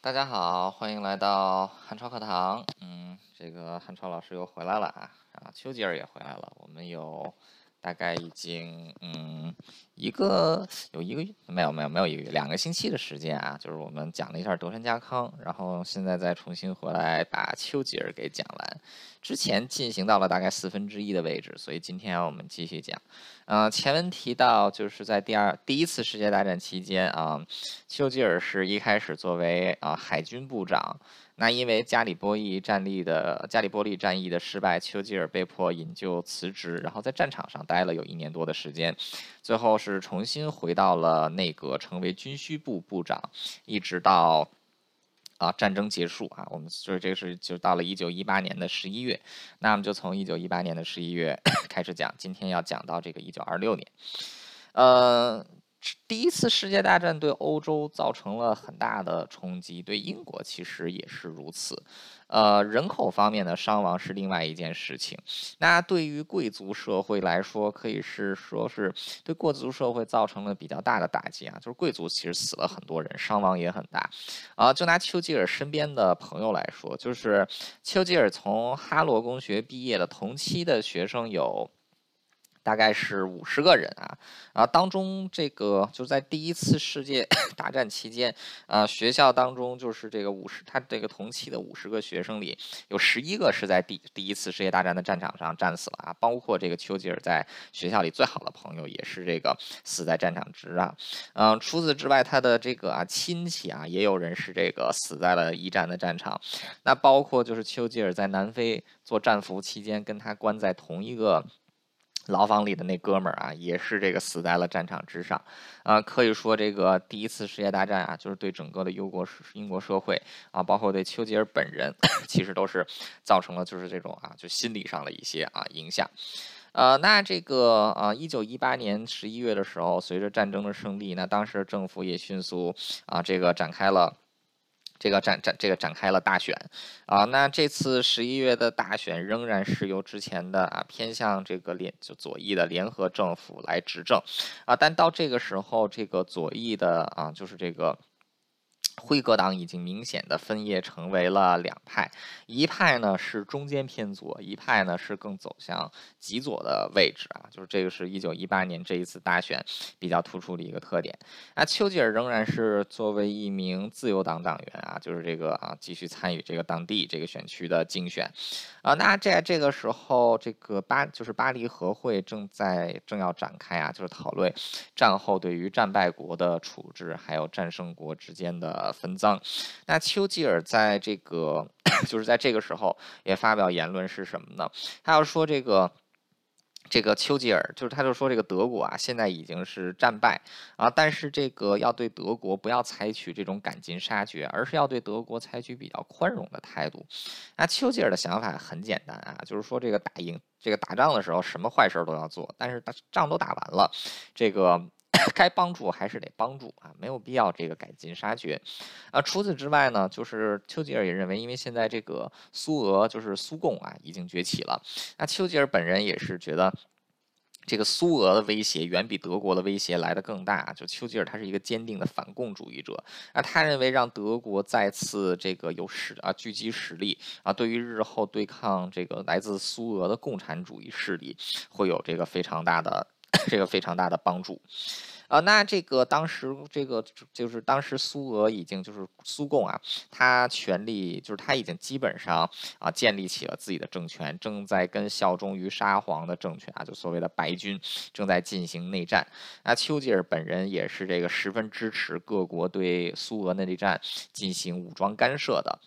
大家好，欢迎来到汉超课堂。嗯，这个汉超老师又回来了啊，然后，丘吉尔也回来了。我们有大概已经嗯一个有一个月没有没有没有一个月两个星期的时间啊，就是我们讲了一下德川家康，然后现在再重新回来把丘吉尔给讲完。之前进行到了大概四分之一的位置，所以今天我们继续讲。呃，前文提到就是在第二第一次世界大战期间啊，丘吉尔是一开始作为啊海军部长，那因为加里波利战役的加里波利战役的失败，丘吉尔被迫引咎辞职，然后在战场上待了有一年多的时间，最后是重新回到了内阁，成为军需部部长，一直到。啊，战争结束啊，我们就是这个是就到了一九一八年的十一月，那我们就从一九一八年的十一月 开始讲，今天要讲到这个一九二六年，呃。第一次世界大战对欧洲造成了很大的冲击，对英国其实也是如此。呃，人口方面的伤亡是另外一件事情。那对于贵族社会来说，可以是说是对贵族社会造成了比较大的打击啊，就是贵族其实死了很多人，伤亡也很大。啊，就拿丘吉尔身边的朋友来说，就是丘吉尔从哈罗公学毕业的同期的学生有。大概是五十个人啊，然后当中这个就在第一次世界 大战期间，呃，学校当中就是这个五十，他这个同期的五十个学生里，有十一个是在第第一次世界大战的战场上战死了啊，包括这个丘吉尔在学校里最好的朋友也是这个死在战场之啊，嗯，除此之外，他的这个啊亲戚啊也有人是这个死在了一战的战场，那包括就是丘吉尔在南非做战俘期间跟他关在同一个。牢房里的那哥们儿啊，也是这个死在了战场之上，啊，可以说这个第一次世界大战啊，就是对整个的英国英国社会啊，包括对丘吉尔本人，其实都是造成了就是这种啊，就心理上的一些啊影响，呃，那这个啊，一九一八年十一月的时候，随着战争的胜利，那当时政府也迅速啊，这个展开了。这个展展这个展开了大选，啊，那这次十一月的大选仍然是由之前的啊偏向这个联就左翼的联合政府来执政，啊，但到这个时候，这个左翼的啊就是这个。辉格党已经明显的分裂成为了两派，一派呢是中间偏左，一派呢是更走向极左的位置啊，就是这个是一九一八年这一次大选比较突出的一个特点。那丘吉尔仍然是作为一名自由党党员啊，就是这个啊继续参与这个当地这个选区的竞选啊。那在这个时候，这个巴就是巴黎和会正在正要展开啊，就是讨论战后对于战败国的处置，还有战胜国之间的。分赃，那丘吉尔在这个 就是在这个时候也发表言论是什么呢？他要说这个这个丘吉尔就是他就说这个德国啊现在已经是战败啊，但是这个要对德国不要采取这种赶尽杀绝，而是要对德国采取比较宽容的态度。那丘吉尔的想法很简单啊，就是说这个打赢这个打仗的时候什么坏事都要做，但是仗都打完了，这个。该帮助还是得帮助啊，没有必要这个赶尽杀绝啊。除此之外呢，就是丘吉尔也认为，因为现在这个苏俄就是苏共啊已经崛起了，那丘吉尔本人也是觉得这个苏俄的威胁远比德国的威胁来得更大。就丘吉尔他是一个坚定的反共主义者，那他认为让德国再次这个有实啊聚集实力啊，对于日后对抗这个来自苏俄的共产主义势力会有这个非常大的。这个非常大的帮助，啊，那这个当时这个就是当时苏俄已经就是苏共啊，他权力就是他已经基本上啊建立起了自己的政权，正在跟效忠于沙皇的政权啊，就所谓的白军正在进行内战。那丘吉尔本人也是这个十分支持各国对苏俄内战进行武装干涉的。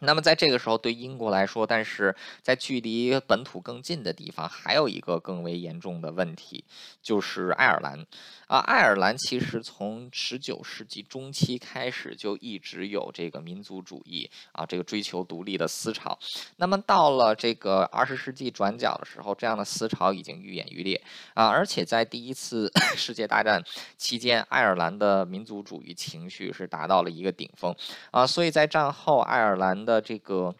那么在这个时候，对英国来说，但是在距离本土更近的地方，还有一个更为严重的问题，就是爱尔兰。啊，爱尔兰其实从十九世纪中期开始就一直有这个民族主义啊，这个追求独立的思潮。那么到了这个二十世纪转角的时候，这样的思潮已经愈演愈烈啊，而且在第一次 世界大战期间，爱尔兰的民族主义情绪是达到了一个顶峰啊，所以在战后爱尔兰的这个。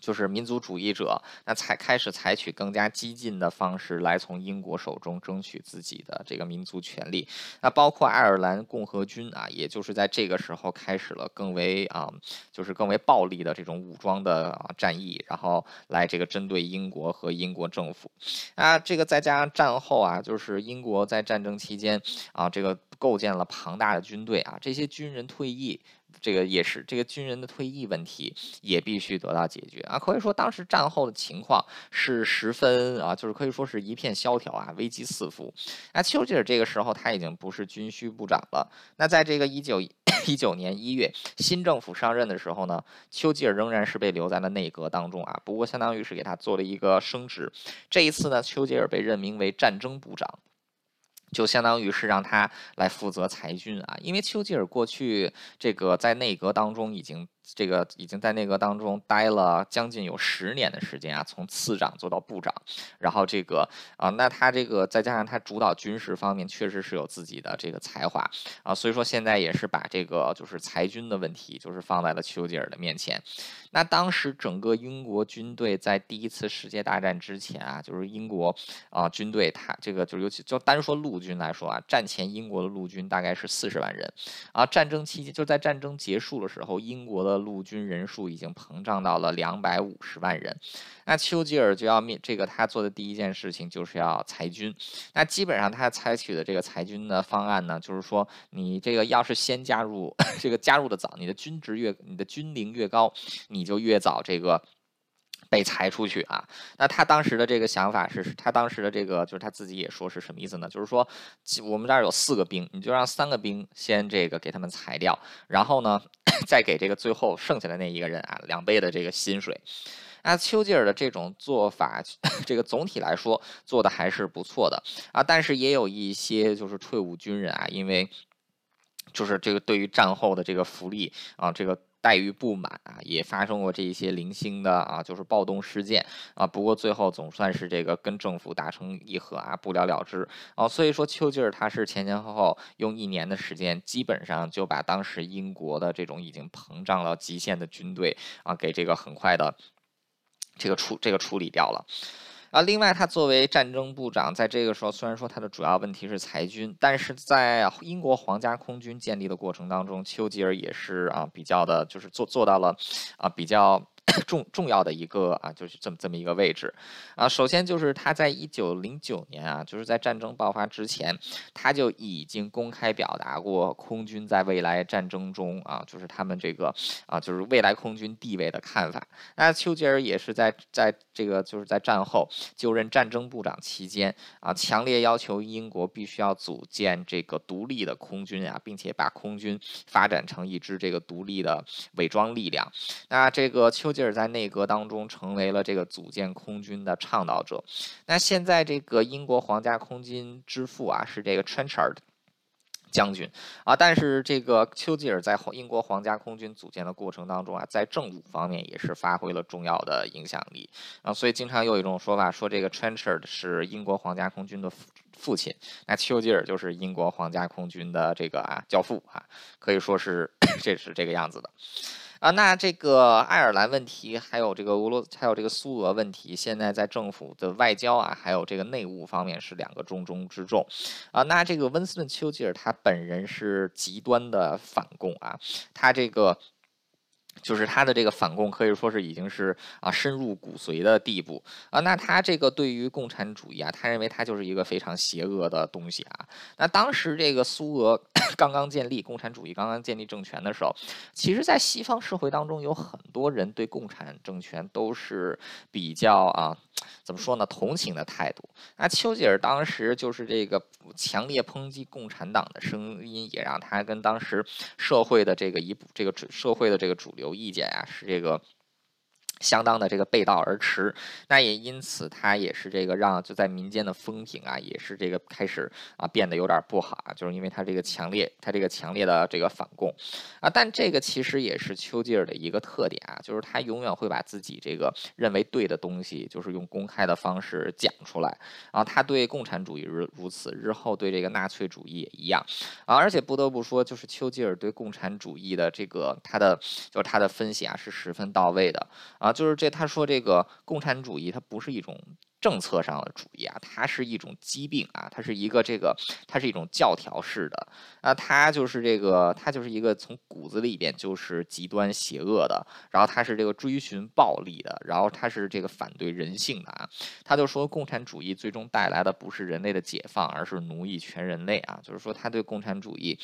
就是民族主义者，那才开始采取更加激进的方式来从英国手中争取自己的这个民族权利。那包括爱尔兰共和军啊，也就是在这个时候开始了更为啊，就是更为暴力的这种武装的战役，然后来这个针对英国和英国政府。啊，这个再加上战后啊，就是英国在战争期间啊，这个构建了庞大的军队啊，这些军人退役。这个也是这个军人的退役问题也必须得到解决啊！可以说当时战后的情况是十分啊，就是可以说是一片萧条啊，危机四伏。那丘吉尔这个时候他已经不是军需部长了。那在这个一九一九年一月新政府上任的时候呢，丘吉尔仍然是被留在了内阁当中啊，不过相当于是给他做了一个升职。这一次呢，丘吉尔被任命为战争部长。就相当于是让他来负责裁军啊，因为丘吉尔过去这个在内阁当中已经。这个已经在内阁当中待了将近有十年的时间啊，从次长做到部长，然后这个啊，那他这个再加上他主导军事方面确实是有自己的这个才华啊，所以说现在也是把这个就是裁军的问题就是放在了丘吉尔的面前。那当时整个英国军队在第一次世界大战之前啊，就是英国啊军队，他这个就尤其就单说陆军来说啊，战前英国的陆军大概是四十万人。啊，战争期间就在战争结束的时候，英国的陆军人数已经膨胀到了两百五十万人，那丘吉尔就要面这个他做的第一件事情就是要裁军。那基本上他采取的这个裁军的方案呢，就是说你这个要是先加入 这个加入的早，你的军职越你的军龄越高，你你就越早这个被裁出去啊。那他当时的这个想法是，他当时的这个就是他自己也说是什么意思呢？就是说我们这儿有四个兵，你就让三个兵先这个给他们裁掉，然后呢。再给这个最后剩下的那一个人啊两倍的这个薪水，那丘吉尔的这种做法，这个总体来说做的还是不错的啊，但是也有一些就是退伍军人啊，因为就是这个对于战后的这个福利啊，这个。待遇不满啊，也发生过这一些零星的啊，就是暴动事件啊。不过最后总算是这个跟政府达成议和啊，不了了之啊。所以说丘吉尔他是前前后后用一年的时间，基本上就把当时英国的这种已经膨胀到极限的军队啊，给这个很快的这个处这个处理掉了。啊，另外，他作为战争部长，在这个时候，虽然说他的主要问题是裁军，但是在英国皇家空军建立的过程当中，丘吉尔也是啊，比较的，就是做做到了啊，比较。重重要的一个啊，就是这么这么一个位置啊。首先就是他在一九零九年啊，就是在战争爆发之前，他就已经公开表达过空军在未来战争中啊，就是他们这个啊，就是未来空军地位的看法。那丘吉尔也是在在这个就是在战后就任战争部长期间啊，强烈要求英国必须要组建这个独立的空军啊，并且把空军发展成一支这个独立的伪装力量。那这个丘吉。吉尔在内阁当中成为了这个组建空军的倡导者。那现在这个英国皇家空军之父啊，是这个 Trenchard 将军啊。但是这个丘吉尔在英国皇家空军组建的过程当中啊，在政务方面也是发挥了重要的影响力啊。所以经常有一种说法说，这个 Trenchard 是英国皇家空军的父父亲，那丘吉尔就是英国皇家空军的这个啊教父啊，可以说是 这是这个样子的。啊，那这个爱尔兰问题，还有这个俄罗斯，还有这个苏俄问题，现在在政府的外交啊，还有这个内务方面是两个重中之重。啊，那这个温斯顿·丘吉尔他本人是极端的反共啊，他这个。就是他的这个反共可以说是已经是啊深入骨髓的地步啊。那他这个对于共产主义啊，他认为他就是一个非常邪恶的东西啊。那当时这个苏俄 刚刚建立，共产主义刚刚建立政权的时候，其实，在西方社会当中，有很多人对共产政权都是比较啊。怎么说呢？同情的态度。那丘吉尔当时就是这个强烈抨击共产党的声音，也让他跟当时社会的这个一部这个社会的这个主流意见啊，是这个。相当的这个背道而驰，那也因此他也是这个让就在民间的风评啊，也是这个开始啊变得有点不好啊，就是因为他这个强烈，他这个强烈的这个反共啊，但这个其实也是丘吉尔的一个特点啊，就是他永远会把自己这个认为对的东西，就是用公开的方式讲出来啊。他对共产主义如如此，日后对这个纳粹主义也一样啊。而且不得不说，就是丘吉尔对共产主义的这个他的就是他的分析啊是十分到位的啊。就是这他说这个共产主义它不是一种。政策上的主义啊，它是一种疾病啊，它是一个这个，它是一种教条式的啊，它就是这个，它就是一个从骨子里边就是极端邪恶的，然后它是这个追寻暴力的，然后它是这个反对人性的啊，他就说共产主义最终带来的不是人类的解放，而是奴役全人类啊，就是说他对共产主义。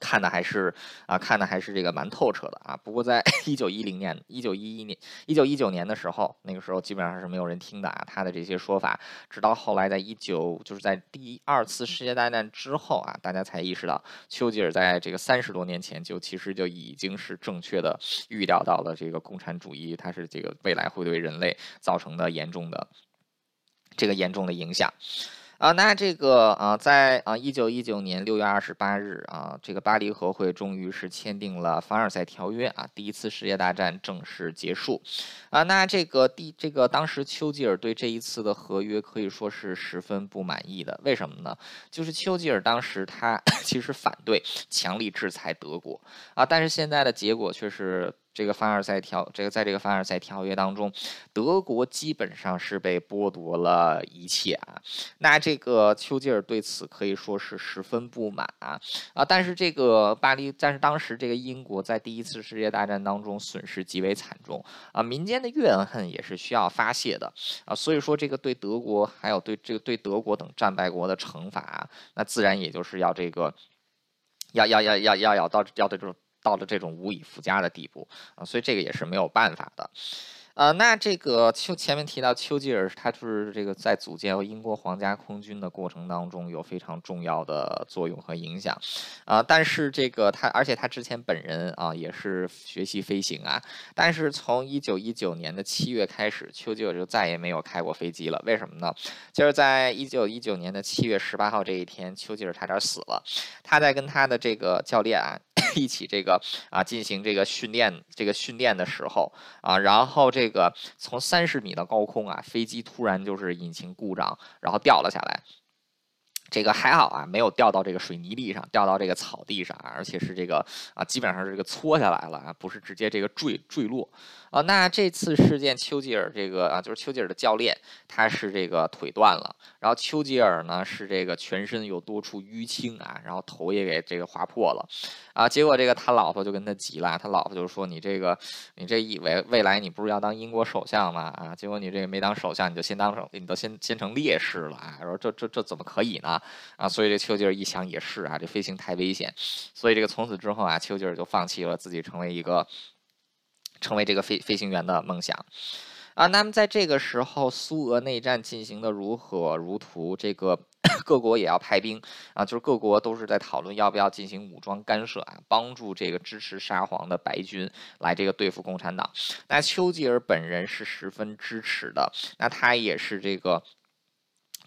看的还是啊，看的还是这个蛮透彻的啊。不过在 一九一零年、一九一一年、一九一九年的时候，那个时候基本上是没有人听的啊。他的这些说法，直到后来在一九就是在第二次世界大战之后啊，大家才意识到丘吉尔在这个三十多年前就其实就已经是正确的预料到了这个共产主义，它是这个未来会对人类造成的严重的这个严重的影响。啊，那这个啊，在啊一九一九年六月二十八日啊，这个巴黎和会终于是签订了凡尔赛条约啊，第一次世界大战正式结束。啊，那这个第这个当时丘吉尔对这一次的合约可以说是十分不满意的，为什么呢？就是丘吉尔当时他 其实反对强力制裁德国啊，但是现在的结果却是。这个凡尔赛条，这个在这个凡尔赛条约当中，德国基本上是被剥夺了一切啊。那这个丘吉尔对此可以说是十分不满啊啊！但是这个巴黎，但是当时这个英国在第一次世界大战当中损失极为惨重啊，民间的怨恨也是需要发泄的啊。所以说，这个对德国还有对这个对德国等战败国的惩罚，那自然也就是要这个要要要要要要到要的这种。到了这种无以复加的地步啊，所以这个也是没有办法的。呃，那这个丘前面提到丘吉尔，他就是这个在组建英国皇家空军的过程当中有非常重要的作用和影响啊。但是这个他，而且他之前本人啊也是学习飞行啊。但是从一九一九年的七月开始，丘吉尔就再也没有开过飞机了。为什么呢？就是在一九一九年的七月十八号这一天，丘吉尔差点死了。他在跟他的这个教练啊。一起这个啊进行这个训练，这个训练的时候啊，然后这个从三十米的高空啊，飞机突然就是引擎故障，然后掉了下来。这个还好啊，没有掉到这个水泥地上，掉到这个草地上，而且是这个啊，基本上是这个搓下来了啊，不是直接这个坠坠落啊。那这次事件，丘吉尔这个啊，就是丘吉尔的教练，他是这个腿断了，然后丘吉尔呢是这个全身有多处淤青啊，然后头也给这个划破了啊。结果这个他老婆就跟他急了，他老婆就说：“你这个，你这以为未来你不是要当英国首相吗？啊，结果你这个没当首相，你就先当成，你都先先成烈士了啊！说这这这怎么可以呢？”啊，所以这丘吉尔一想也是啊，这飞行太危险，所以这个从此之后啊，丘吉尔就放弃了自己成为一个成为这个飞飞行员的梦想啊。那么在这个时候，苏俄内战进行的如火如荼，这个 各国也要派兵啊，就是各国都是在讨论要不要进行武装干涉啊，帮助这个支持沙皇的白军来这个对付共产党。那丘吉尔本人是十分支持的，那他也是这个。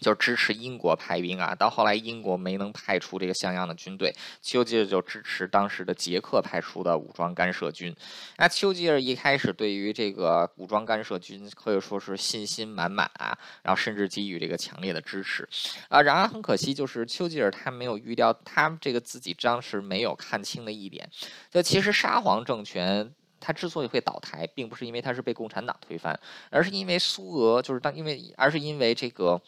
就支持英国派兵啊，到后来英国没能派出这个像样的军队，丘吉尔就支持当时的捷克派出的武装干涉军。那丘吉尔一开始对于这个武装干涉军可以说是信心满满啊，然后甚至给予这个强烈的支持啊。然而很可惜，就是丘吉尔他没有预料，他这个自己当时没有看清的一点，就其实沙皇政权他之所以会倒台，并不是因为他是被共产党推翻，而是因为苏俄就是当因为而是因为这个。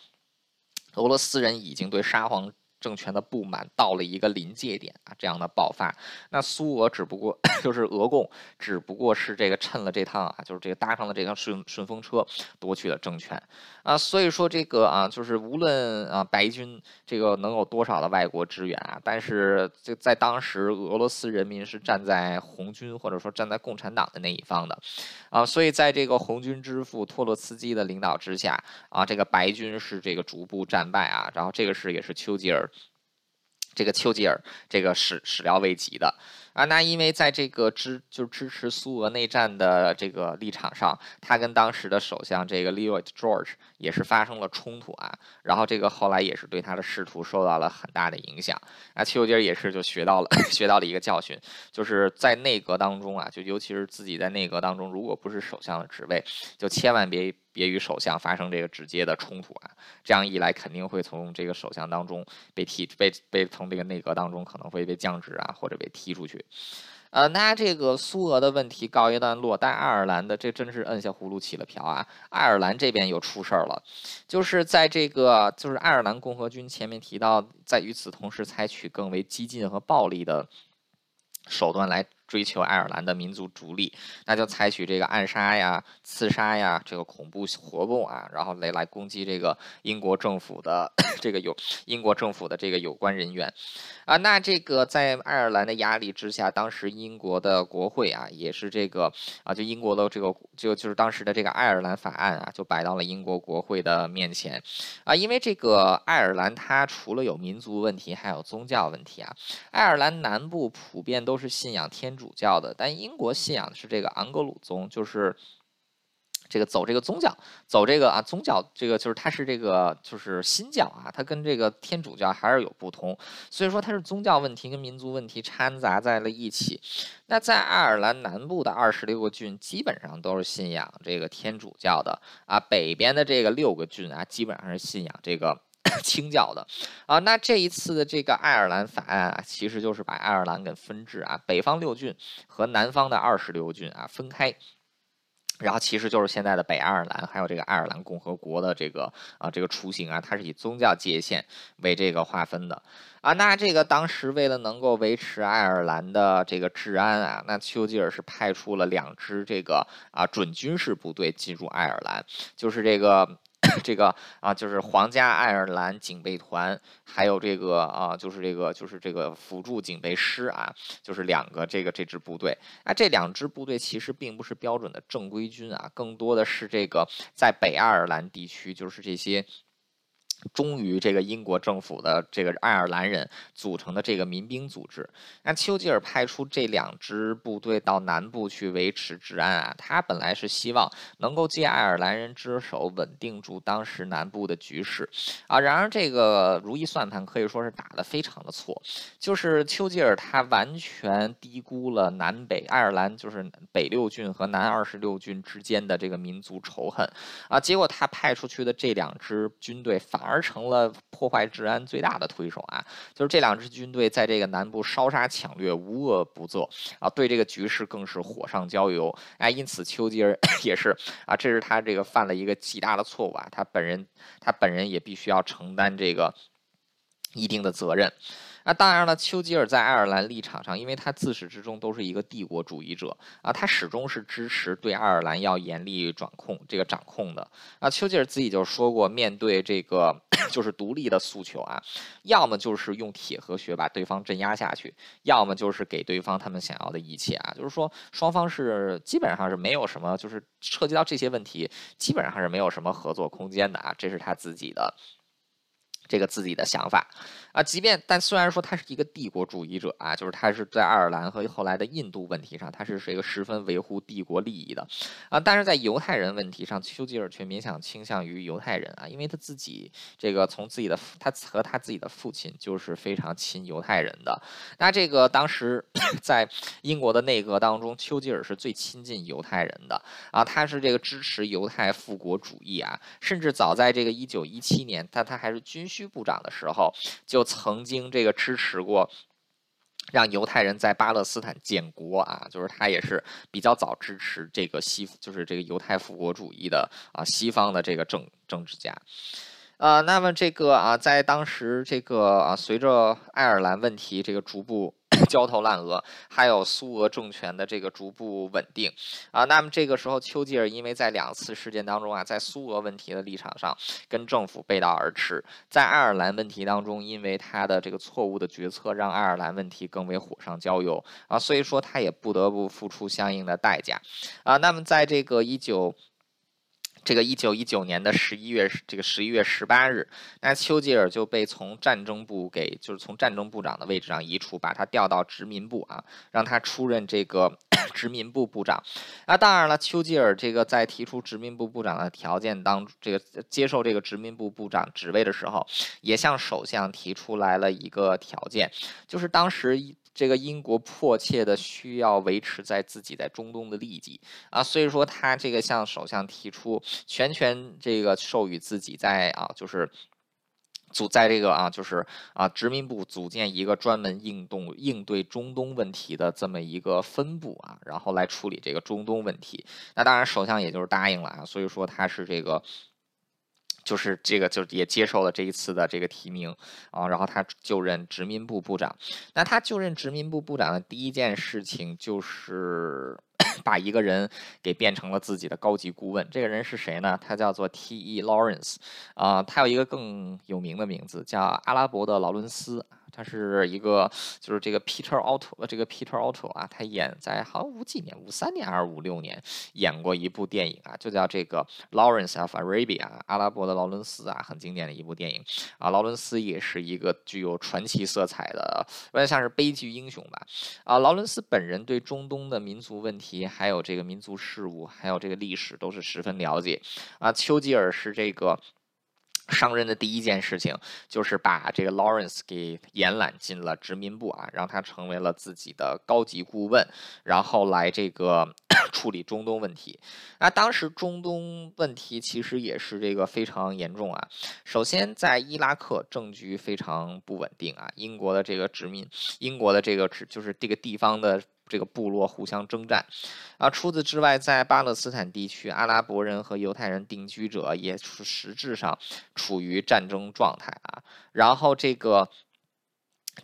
俄罗斯人已经对沙皇。政权的不满到了一个临界点啊，这样的爆发，那苏俄只不过 就是俄共，只不过是这个趁了这趟啊，就是这个搭上了这趟顺顺风车，夺取了政权啊。所以说这个啊，就是无论啊白军这个能有多少的外国支援啊，但是这在当时俄罗斯人民是站在红军或者说站在共产党的那一方的啊。所以在这个红军之父托洛茨基的领导之下啊，这个白军是这个逐步战败啊。然后这个是也是丘吉尔。这个丘吉尔，这个始始料未及的。啊！那因为在这个支就支持苏俄内战的这个立场上，他跟当时的首相这个 Lloyd George 也是发生了冲突啊。然后这个后来也是对他的仕途受到了很大的影响。那丘吉尔也是就学到了 学到了一个教训，就是在内阁当中啊，就尤其是自己在内阁当中，如果不是首相的职位，就千万别。别与首相发生这个直接的冲突啊，这样一来肯定会从这个首相当中被踢被被从这个内阁当中可能会被降职啊，或者被踢出去。呃，那这个苏俄的问题告一段落，但爱尔兰的这真是摁下葫芦起了瓢啊！爱尔兰这边又出事儿了，就是在这个就是爱尔兰共和军前面提到，在与此同时采取更为激进和暴力的手段来。追求爱尔兰的民族独立，那就采取这个暗杀呀、刺杀呀，这个恐怖活动啊，然后来来攻击这个英国政府的 这个有英国政府的这个有关人员啊。那这个在爱尔兰的压力之下，当时英国的国会啊，也是这个啊，就英国的这个就就是当时的这个爱尔兰法案啊，就摆到了英国国会的面前啊。因为这个爱尔兰它除了有民族问题，还有宗教问题啊。爱尔兰南部普遍都是信仰天。主教的，但英国信仰的是这个昂格鲁宗，就是这个走这个宗教，走这个啊宗教，这个就是它是这个就是新教啊，它跟这个天主教还是有不同，所以说它是宗教问题跟民族问题掺杂在了一起。那在爱尔兰南部的二十六个郡，基本上都是信仰这个天主教的啊，北边的这个六个郡啊，基本上是信仰这个。清教的啊，那这一次的这个爱尔兰法案啊，其实就是把爱尔兰给分治啊，北方六郡和南方的二十六郡啊分开，然后其实就是现在的北爱尔兰，还有这个爱尔兰共和国的这个啊这个雏形啊，它是以宗教界限为这个划分的啊。那这个当时为了能够维持爱尔兰的这个治安啊，那丘吉尔是派出了两支这个啊准军事部队进入爱尔兰，就是这个。这个啊，就是皇家爱尔兰警备团，还有这个啊，就是这个就是这个辅助警备师啊，就是两个这个这支部队。啊，这两支部队其实并不是标准的正规军啊，更多的是这个在北爱尔兰地区，就是这些。忠于这个英国政府的这个爱尔兰人组成的这个民兵组织，那丘吉尔派出这两支部队到南部去维持治安啊，他本来是希望能够借爱尔兰人之手稳定住当时南部的局势啊。然而这个如意算盘可以说是打得非常的错，就是丘吉尔他完全低估了南北爱尔兰就是北六郡和南二十六郡之间的这个民族仇恨啊，结果他派出去的这两支军队反。而而成了破坏治安最大的推手啊！就是这两支军队在这个南部烧杀抢掠，无恶不作啊，对这个局势更是火上浇油。哎，因此丘吉尔 也是啊，这是他这个犯了一个极大的错误啊，他本人他本人也必须要承担这个一定的责任。那当然了，丘吉尔在爱尔兰立场上，因为他自始至终都是一个帝国主义者啊，他始终是支持对爱尔兰要严厉掌控这个掌控的啊。丘吉尔自己就说过，面对这个 就是独立的诉求啊，要么就是用铁和血把对方镇压下去，要么就是给对方他们想要的一切啊。就是说，双方是基本上是没有什么，就是涉及到这些问题，基本上是没有什么合作空间的啊。这是他自己的。这个自己的想法啊，即便但虽然说他是一个帝国主义者啊，就是他是在爱尔兰和后来的印度问题上，他是是一个十分维护帝国利益的啊，但是在犹太人问题上，丘吉尔却勉强倾向于犹太人啊，因为他自己这个从自己的他和他自己的父亲就是非常亲犹太人的。那这个当时 在英国的内阁当中，丘吉尔是最亲近犹太人的啊，他是这个支持犹太复国主义啊，甚至早在这个一九一七年，但他还是军。区部长的时候，就曾经这个支持过让犹太人在巴勒斯坦建国啊，就是他也是比较早支持这个西，就是这个犹太复国主义的啊西方的这个政政治家。呃，那么这个啊，在当时这个啊，随着爱尔兰问题这个逐步。焦头烂额，还有苏俄政权的这个逐步稳定啊，那么这个时候，丘吉尔因为在两次事件当中啊，在苏俄问题的立场上跟政府背道而驰，在爱尔兰问题当中，因为他的这个错误的决策，让爱尔兰问题更为火上浇油啊，所以说他也不得不付出相应的代价啊。那么在这个一九。这个一九一九年的十一月，这个十一月十八日，那丘吉尔就被从战争部给，就是从战争部长的位置上移除，把他调到殖民部啊，让他出任这个 殖民部部长。那当然了，丘吉尔这个在提出殖民部部长的条件当，这个接受这个殖民部部长职位的时候，也向首相提出来了一个条件，就是当时。这个英国迫切的需要维持在自己在中东的利益啊，所以说他这个向首相提出全权这个授予自己在啊，就是组在这个啊，就是啊，殖民部组建一个专门应动应对中东问题的这么一个分部啊，然后来处理这个中东问题。那当然，首相也就是答应了啊，所以说他是这个。就是这个，就也接受了这一次的这个提名啊，然后他就任殖民部部长。那他就任殖民部部长的第一件事情就是把一个人给变成了自己的高级顾问。这个人是谁呢？他叫做 T.E. Lawrence 啊，他有一个更有名的名字叫阿拉伯的劳伦斯。他是一个，就是这个 Peter Otto，这个 Peter Otto 啊，他演在好像五几年，五三年还是五六年，演过一部电影啊，就叫这个 Lawrence of Arabia，阿拉伯的劳伦斯啊，很经典的一部电影啊。劳伦斯也是一个具有传奇色彩的，有点像是悲剧英雄吧。啊，劳伦斯本人对中东的民族问题，还有这个民族事务，还有这个历史都是十分了解啊。丘吉尔是这个。上任的第一件事情就是把这个 Lawrence 给延揽进了殖民部啊，让他成为了自己的高级顾问，然后来这个 处理中东问题。那当时中东问题其实也是这个非常严重啊。首先在伊拉克政局非常不稳定啊，英国的这个殖民，英国的这个就是这个地方的。这个部落互相征战，啊，除此之外，在巴勒斯坦地区，阿拉伯人和犹太人定居者也是实质上处于战争状态啊。然后这个。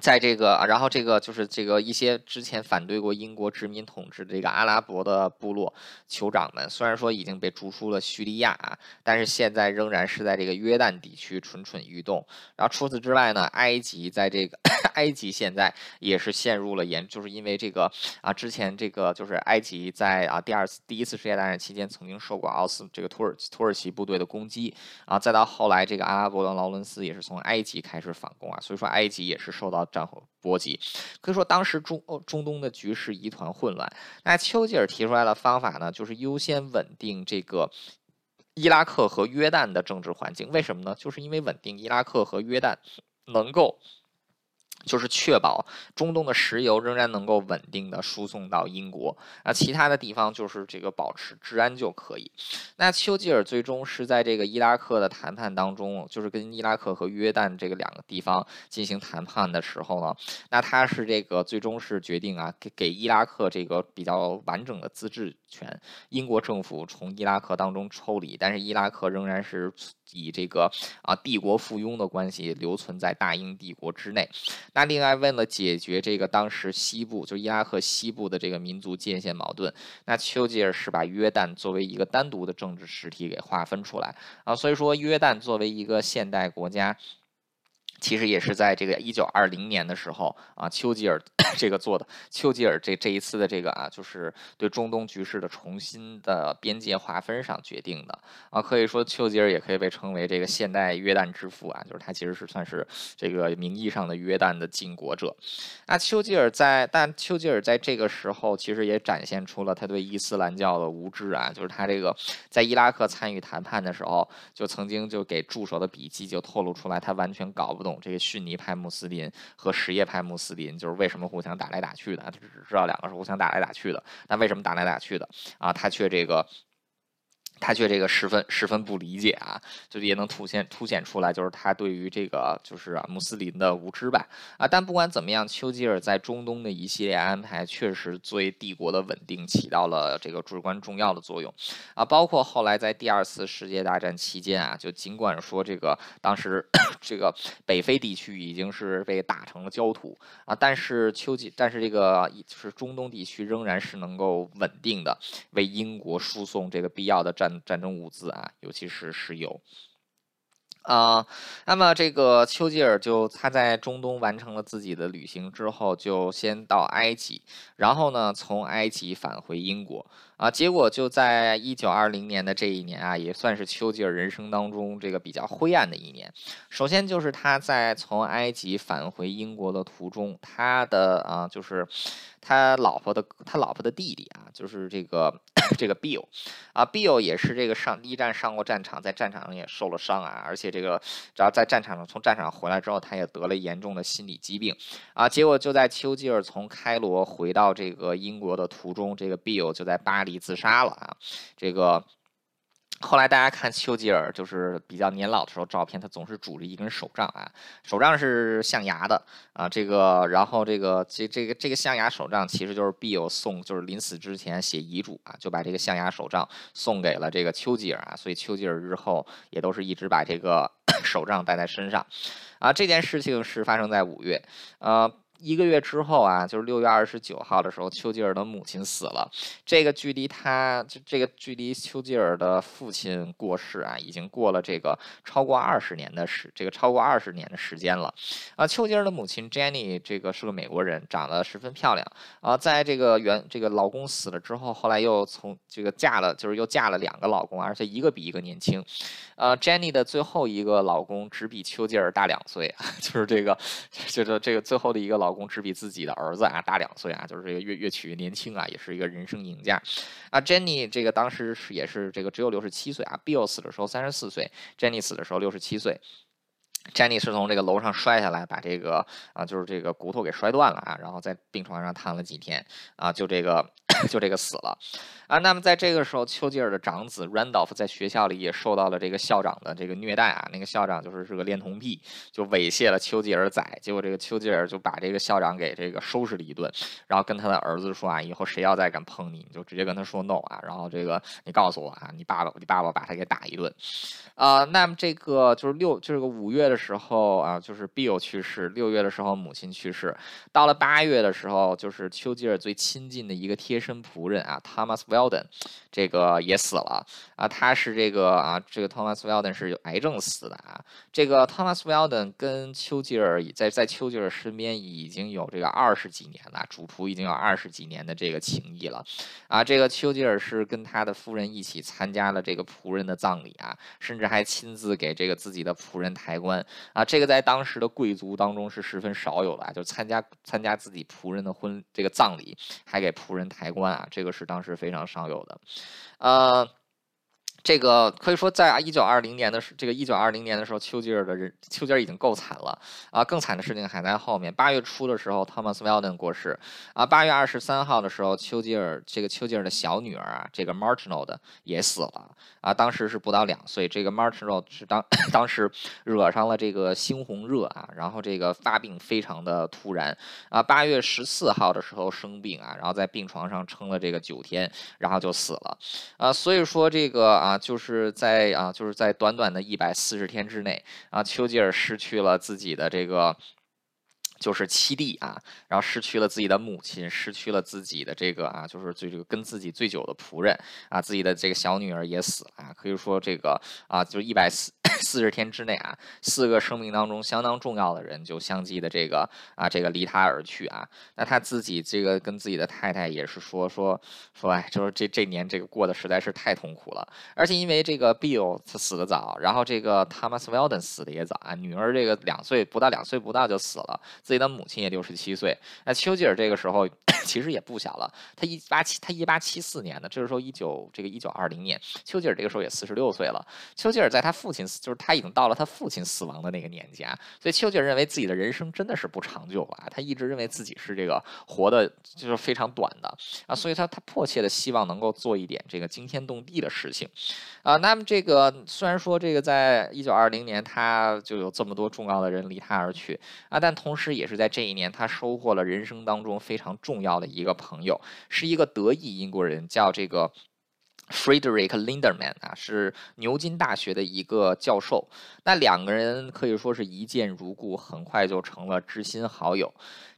在这个，然后这个就是这个一些之前反对过英国殖民统治的这个阿拉伯的部落酋长们，虽然说已经被逐出了叙利亚啊，但是现在仍然是在这个约旦地区蠢蠢欲动。然后除此之外呢，埃及在这个 埃及现在也是陷入了严，就是因为这个啊，之前这个就是埃及在啊第二次第一次世界大战期间曾经受过奥斯这个土耳土耳其部队的攻击啊，再到后来这个阿拉伯的劳伦斯也是从埃及开始反攻啊，所以说埃及也是受到。战火波及，可以说当时中中东的局势一团混乱。那丘吉尔提出来的方法呢，就是优先稳定这个伊拉克和约旦的政治环境。为什么呢？就是因为稳定伊拉克和约旦能够。就是确保中东的石油仍然能够稳定的输送到英国，啊，其他的地方就是这个保持治安就可以。那丘吉尔最终是在这个伊拉克的谈判当中，就是跟伊拉克和约旦这个两个地方进行谈判的时候呢，那他是这个最终是决定啊，给给伊拉克这个比较完整的自治权，英国政府从伊拉克当中抽离，但是伊拉克仍然是。以这个啊帝国附庸的关系留存在大英帝国之内。那另外为了解决这个当时西部就伊拉克西部的这个民族界限矛盾，那丘吉尔是把约旦作为一个单独的政治实体给划分出来啊。所以说约旦作为一个现代国家。其实也是在这个一九二零年的时候啊，丘吉尔 这个做的。丘吉尔这这一次的这个啊，就是对中东局势的重新的边界划分上决定的啊。可以说，丘吉尔也可以被称为这个现代约旦之父啊，就是他其实是算是这个名义上的约旦的禁国者。那丘吉尔在，但丘吉尔在这个时候其实也展现出了他对伊斯兰教的无知啊，就是他这个在伊拉克参与谈判的时候，就曾经就给助手的笔记就透露出来，他完全搞不懂。这个逊尼派穆斯林和什叶派穆斯林就是为什么互相打来打去的？他只知道两个是互相打来打去的，那为什么打来打去的啊？他却这个。他却这个十分十分不理解啊，就也能凸显凸显出来，就是他对于这个就是穆斯林的无知吧啊。但不管怎么样，丘吉尔在中东的一系列安排，确实对帝国的稳定起到了这个至关重要的作用啊。包括后来在第二次世界大战期间啊，就尽管说这个当时 这个北非地区已经是被打成了焦土啊，但是丘吉但是这个就是中东地区仍然是能够稳定的为英国输送这个必要的战。战争物资啊，尤其是石油。啊，那么这个丘吉尔就他在中东完成了自己的旅行之后，就先到埃及，然后呢从埃及返回英国啊。结果就在一九二零年的这一年啊，也算是丘吉尔人生当中这个比较灰暗的一年。首先就是他在从埃及返回英国的途中，他的啊就是他老婆的他老婆的弟弟啊，就是这个。这个 Bill 啊，Bill 也是这个上一战上过战场，在战场上也受了伤啊，而且这个只要在战场上从战场回来之后，他也得了严重的心理疾病啊。结果就在丘吉尔从开罗回到这个英国的途中，这个 Bill 就在巴黎自杀了啊。这个。后来大家看丘吉尔就是比较年老的时候照片，他总是拄着一根手杖啊，手杖是象牙的啊，这个然后这个这这个这个象牙手杖其实就是 Bill 送，就是临死之前写遗嘱啊，就把这个象牙手杖送给了这个丘吉尔啊，所以丘吉尔日后也都是一直把这个 手杖带在身上啊。这件事情是发生在五月，呃。一个月之后啊，就是六月二十九号的时候，丘吉尔的母亲死了。这个距离他，这这个距离丘吉尔的父亲过世啊，已经过了这个超过二十年的时，这个超过二十年的时间了。啊，丘吉尔的母亲 Jenny 这个是个美国人，长得十分漂亮。啊，在这个原这个老公死了之后，后来又从这个嫁了，就是又嫁了两个老公，而且一个比一个年轻。呃，Jenny 的最后一个老公只比丘吉尔大两岁，就是这个，就是这个最后的一个老。老公只比自己的儿子啊大两岁啊，就是这个越越娶越年轻啊，也是一个人生赢家啊。Jenny 这个当时是也是这个只有六十七岁啊，Bill 死的时候三十四岁，Jenny 死的时候六十七岁。Jenny 是从这个楼上摔下来，把这个啊就是这个骨头给摔断了啊，然后在病床上躺了几天啊，就这个 就这个死了。啊，那么在这个时候，丘吉尔的长子 Randolph 在学校里也受到了这个校长的这个虐待啊。那个校长就是是个恋童癖，就猥亵了丘吉尔仔。结果这个丘吉尔就把这个校长给这个收拾了一顿，然后跟他的儿子说啊，以后谁要再敢碰你，你就直接跟他说 no 啊。然后这个你告诉我啊，你爸爸，你爸爸把他给打一顿。啊，那么这个就是六，就是个五月的时候啊，就是 Bill 去世；六月的时候母亲去世。到了八月的时候，就是丘吉尔最亲近的一个贴身仆人啊，Thomas Weldon，这个也死了啊，他是这个啊，这个 Thomas Weldon 是有癌症死的啊。这个 Thomas Weldon 跟丘吉尔在在丘吉尔身边已经有这个二十几年了，主仆已经有二十几年的这个情谊了啊。这个丘吉尔是跟他的夫人一起参加了这个仆人的葬礼啊，甚至还亲自给这个自己的仆人抬棺啊。这个在当时的贵族当中是十分少有的啊，就参加参加自己仆人的婚这个葬礼还给仆人抬棺啊，这个是当时非常。少有的，呃。这个可以说，在一九二零年的时，这个一九二零年的时候，丘吉尔的人，丘吉尔已经够惨了啊！更惨的事情还在后面。八月初的时候，Thomas Weldon 过世啊。八月二十三号的时候，丘吉尔这个丘吉尔的小女儿啊，这个 Martineau 也死了啊。当时是不到两岁。这个 Martineau 是当 当时惹上了这个猩红热啊，然后这个发病非常的突然啊。八月十四号的时候生病啊，然后在病床上撑了这个九天，然后就死了啊。所以说这个啊。啊，就是在啊，就是在短短的一百四十天之内啊，丘吉尔失去了自己的这个。就是七弟啊，然后失去了自己的母亲，失去了自己的这个啊，就是最这个跟自己最久的仆人啊，自己的这个小女儿也死了啊，可以说这个啊，就一百四四十天之内啊，四个生命当中相当重要的人就相继的这个啊，这个离他而去啊。那他自己这个跟自己的太太也是说说说，哎，就是这这年这个过得实在是太痛苦了，而且因为这个 Bill 他死的早，然后这个 Thomas Weldon 死的也早啊，女儿这个两岁不到两岁不到就死了。自己的母亲也六十七岁，那丘吉尔这个时候 其实也不小了，他一八七他一八七四年的，这个时候一九这个一九二零年，丘吉尔这个时候也四十六岁了。丘吉尔在他父亲死就是他已经到了他父亲死亡的那个年纪啊，所以丘吉尔认为自己的人生真的是不长久了，他一直认为自己是这个活的就是非常短的啊，所以他他迫切的希望能够做一点这个惊天动地的事情啊。那么这个虽然说这个在一九二零年他就有这么多重要的人离他而去啊，但同时也。也是在这一年，他收获了人生当中非常重要的一个朋友，是一个德裔英国人，叫这个 Frederick Linderman 啊，是牛津大学的一个教授。那两个人可以说是一见如故，很快就成了知心好友。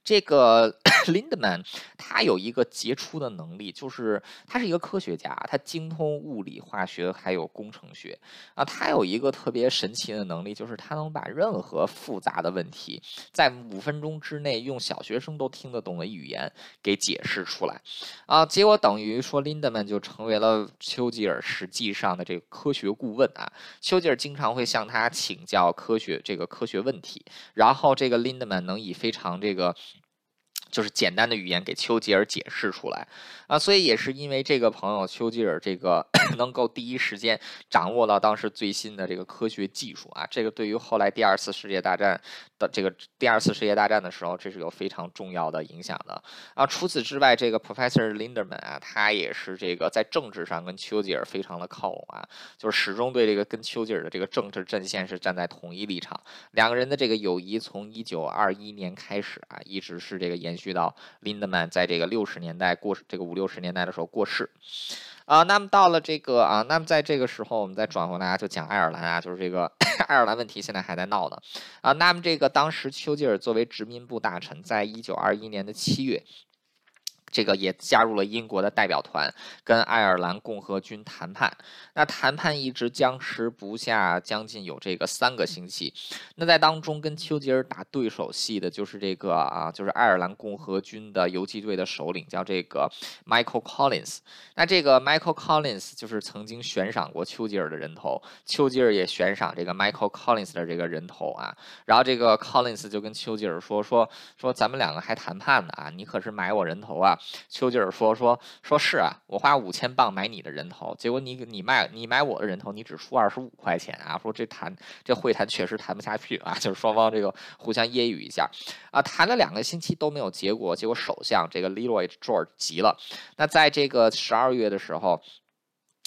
这个 Lindman 他有一个杰出的能力，就是他是一个科学家，他精通物理、化学还有工程学啊。他有一个特别神奇的能力，就是他能把任何复杂的问题，在五分钟之内用小学生都听得懂的语言给解释出来啊。结果等于说，Lindman 就成为了丘吉尔实际上的这个科学顾问啊。丘吉尔经常会向他请教科学这个科学问题，然后这个 Lindman 能以非常这个。就是简单的语言给丘吉尔解释出来啊，所以也是因为这个朋友丘吉尔这个 能够第一时间掌握到当时最新的这个科学技术啊，这个对于后来第二次世界大战的。这个第二次世界大战的时候，这是有非常重要的影响的啊。除此之外，这个 Professor Linderman 啊，他也是这个在政治上跟丘吉尔非常的靠拢啊，就是始终对这个跟丘吉尔的这个政治阵线是站在同一立场。两个人的这个友谊从一九二一年开始啊，一直是这个延续到 Lindeman 在这个六十年代过这个五六十年代的时候过世。啊，那么到了这个啊，那么在这个时候，我们再转回来就讲爱尔兰啊，就是这个 爱尔兰问题现在还在闹呢。啊，那么这个当时丘吉尔作为殖民部大臣，在一九二一年的七月。这个也加入了英国的代表团，跟爱尔兰共和军谈判。那谈判一直僵持不下，将近有这个三个星期。那在当中跟丘吉尔打对手戏的就是这个啊，就是爱尔兰共和军的游击队的首领，叫这个 Michael Collins。那这个 Michael Collins 就是曾经悬赏过丘吉尔的人头，丘吉尔也悬赏这个 Michael Collins 的这个人头啊。然后这个 Collins 就跟丘吉尔说说说，咱们两个还谈判呢啊，你可是买我人头啊。丘吉尔说：“说说是啊，我花五千镑买你的人头，结果你你卖你买我的人头，你只出二十五块钱啊！说这谈这会谈确实谈不下去啊，就是双方这个互相揶揄一下啊，谈了两个星期都没有结果，结果首相这个 Leroy George 急了。那在这个十二月的时候，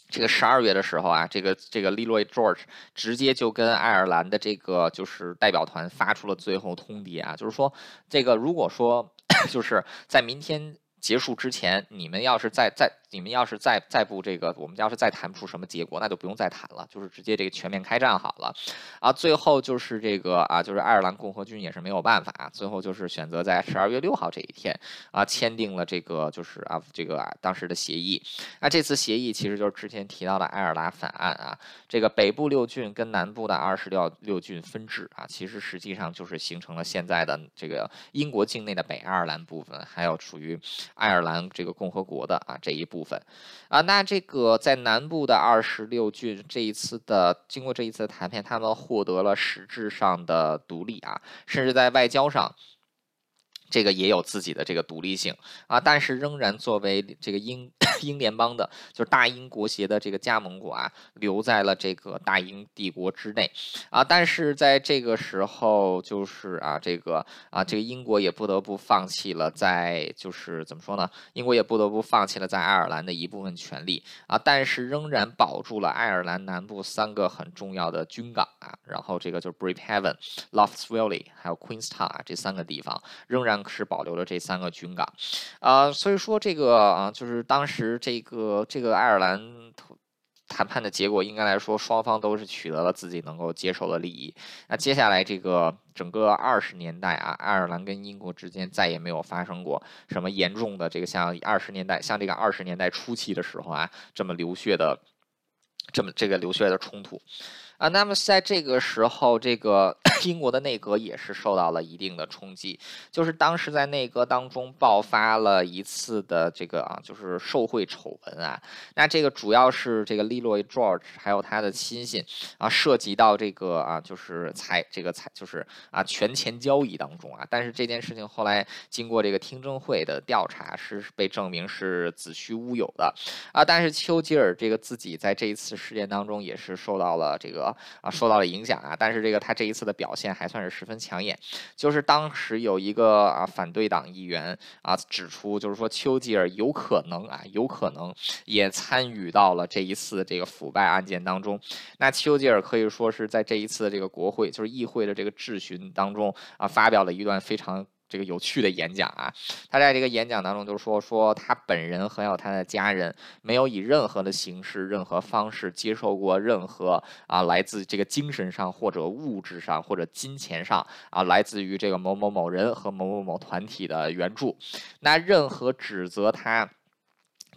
这个十二月的时候啊，这个这个 Leroy George 直接就跟爱尔兰的这个就是代表团发出了最后通牒啊，就是说这个如果说 就是在明天。”结束之前，你们要是再再。你们要是再再不这个，我们要是再谈不出什么结果，那就不用再谈了，就是直接这个全面开战好了。啊，最后就是这个啊，就是爱尔兰共和军也是没有办法，最后就是选择在十二月六号这一天啊，签订了这个就是啊这个当时的协议。那这次协议其实就是之前提到的爱尔兰法案啊，这个北部六郡跟南部的二十六六郡分治啊，其实实际上就是形成了现在的这个英国境内的北爱尔兰部分，还有属于爱尔兰这个共和国的啊这一部。分啊，那这个在南部的二十六郡，这一次的经过这一次的谈判，他们获得了实质上的独立啊，甚至在外交上。这个也有自己的这个独立性啊，但是仍然作为这个英英联邦的，就是大英国协的这个加盟国啊，留在了这个大英帝国之内啊。但是在这个时候，就是啊，这个啊，这个英国也不得不放弃了在就是怎么说呢？英国也不得不放弃了在爱尔兰的一部分权利啊，但是仍然保住了爱尔兰南部三个很重要的军港啊。然后这个就是 Bridgehaven、Loftswilly 还有 Queenstown 啊，这三个地方仍然。是保留了这三个军港，啊，所以说这个啊，就是当时这个这个爱尔兰谈判的结果，应该来说双方都是取得了自己能够接受的利益。那接下来这个整个二十年代啊，爱尔兰跟英国之间再也没有发生过什么严重的这个像二十年代像这个二十年代初期的时候啊这么流血的这么这个流血的冲突。啊，那么在这个时候，这个 英国的内阁也是受到了一定的冲击，就是当时在内阁当中爆发了一次的这个啊，就是受贿丑闻啊。那这个主要是这个 Leroy George 还有他的亲信啊，涉及到这个啊，就是财这个财就是啊权钱交易当中啊。但是这件事情后来经过这个听证会的调查，是被证明是子虚乌有的啊。但是丘吉尔这个自己在这一次事件当中也是受到了这个。啊，受到了影响啊，但是这个他这一次的表现还算是十分抢眼，就是当时有一个啊反对党议员啊指出，就是说丘吉尔有可能啊有可能也参与到了这一次这个腐败案件当中，那丘吉尔可以说是在这一次这个国会就是议会的这个质询当中啊发表了一段非常。这个有趣的演讲啊，他在这个演讲当中就说说他本人还有他的家人没有以任何的形式、任何方式接受过任何啊来自这个精神上或者物质上或者金钱上啊来自于这个某某某人和某某某团体的援助，那任何指责他。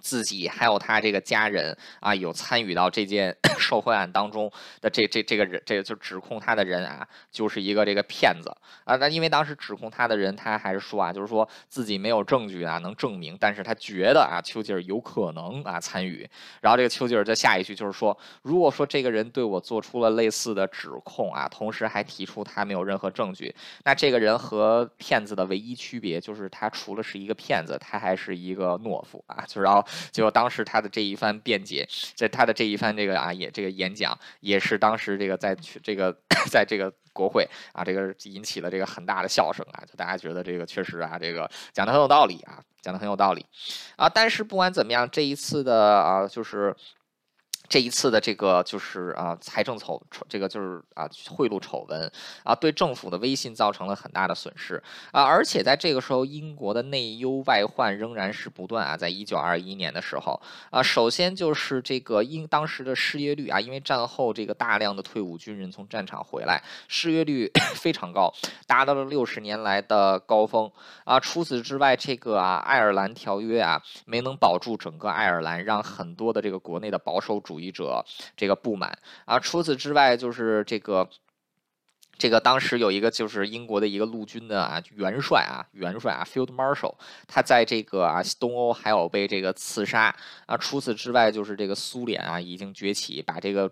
自己还有他这个家人啊，有参与到这件 受贿案当中的这这这个人，这个就指控他的人啊，就是一个这个骗子啊。那因为当时指控他的人，他还是说啊，就是说自己没有证据啊能证明，但是他觉得啊丘吉尔有可能啊参与。然后这个丘吉尔在下一句就是说，如果说这个人对我做出了类似的指控啊，同时还提出他没有任何证据，那这个人和骗子的唯一区别就是他除了是一个骗子，他还是一个懦夫啊。就是然后。结果当时他的这一番辩解，在他的这一番这个啊也这个演讲，也是当时这个在去这个在这个国会啊这个引起了这个很大的笑声啊，就大家觉得这个确实啊这个讲的很有道理啊，讲的很有道理啊。但是不管怎么样，这一次的啊就是。这一次的这个就是啊，财政丑丑，这个就是啊，贿赂丑闻啊，对政府的威信造成了很大的损失啊，而且在这个时候，英国的内忧外患仍然是不断啊。在一九二一年的时候啊，首先就是这个英当时的失业率啊，因为战后这个大量的退伍军人从战场回来，失业率 非常高，达到了六十年来的高峰啊。除此之外，这个啊，爱尔兰条约啊，没能保住整个爱尔兰，让很多的这个国内的保守主。者这个不满啊，除此之外就是这个，这个当时有一个就是英国的一个陆军的啊元帅啊元帅啊 Field Marshal，他在这个啊东欧还有被这个刺杀啊。除此之外就是这个苏联啊已经崛起，把这个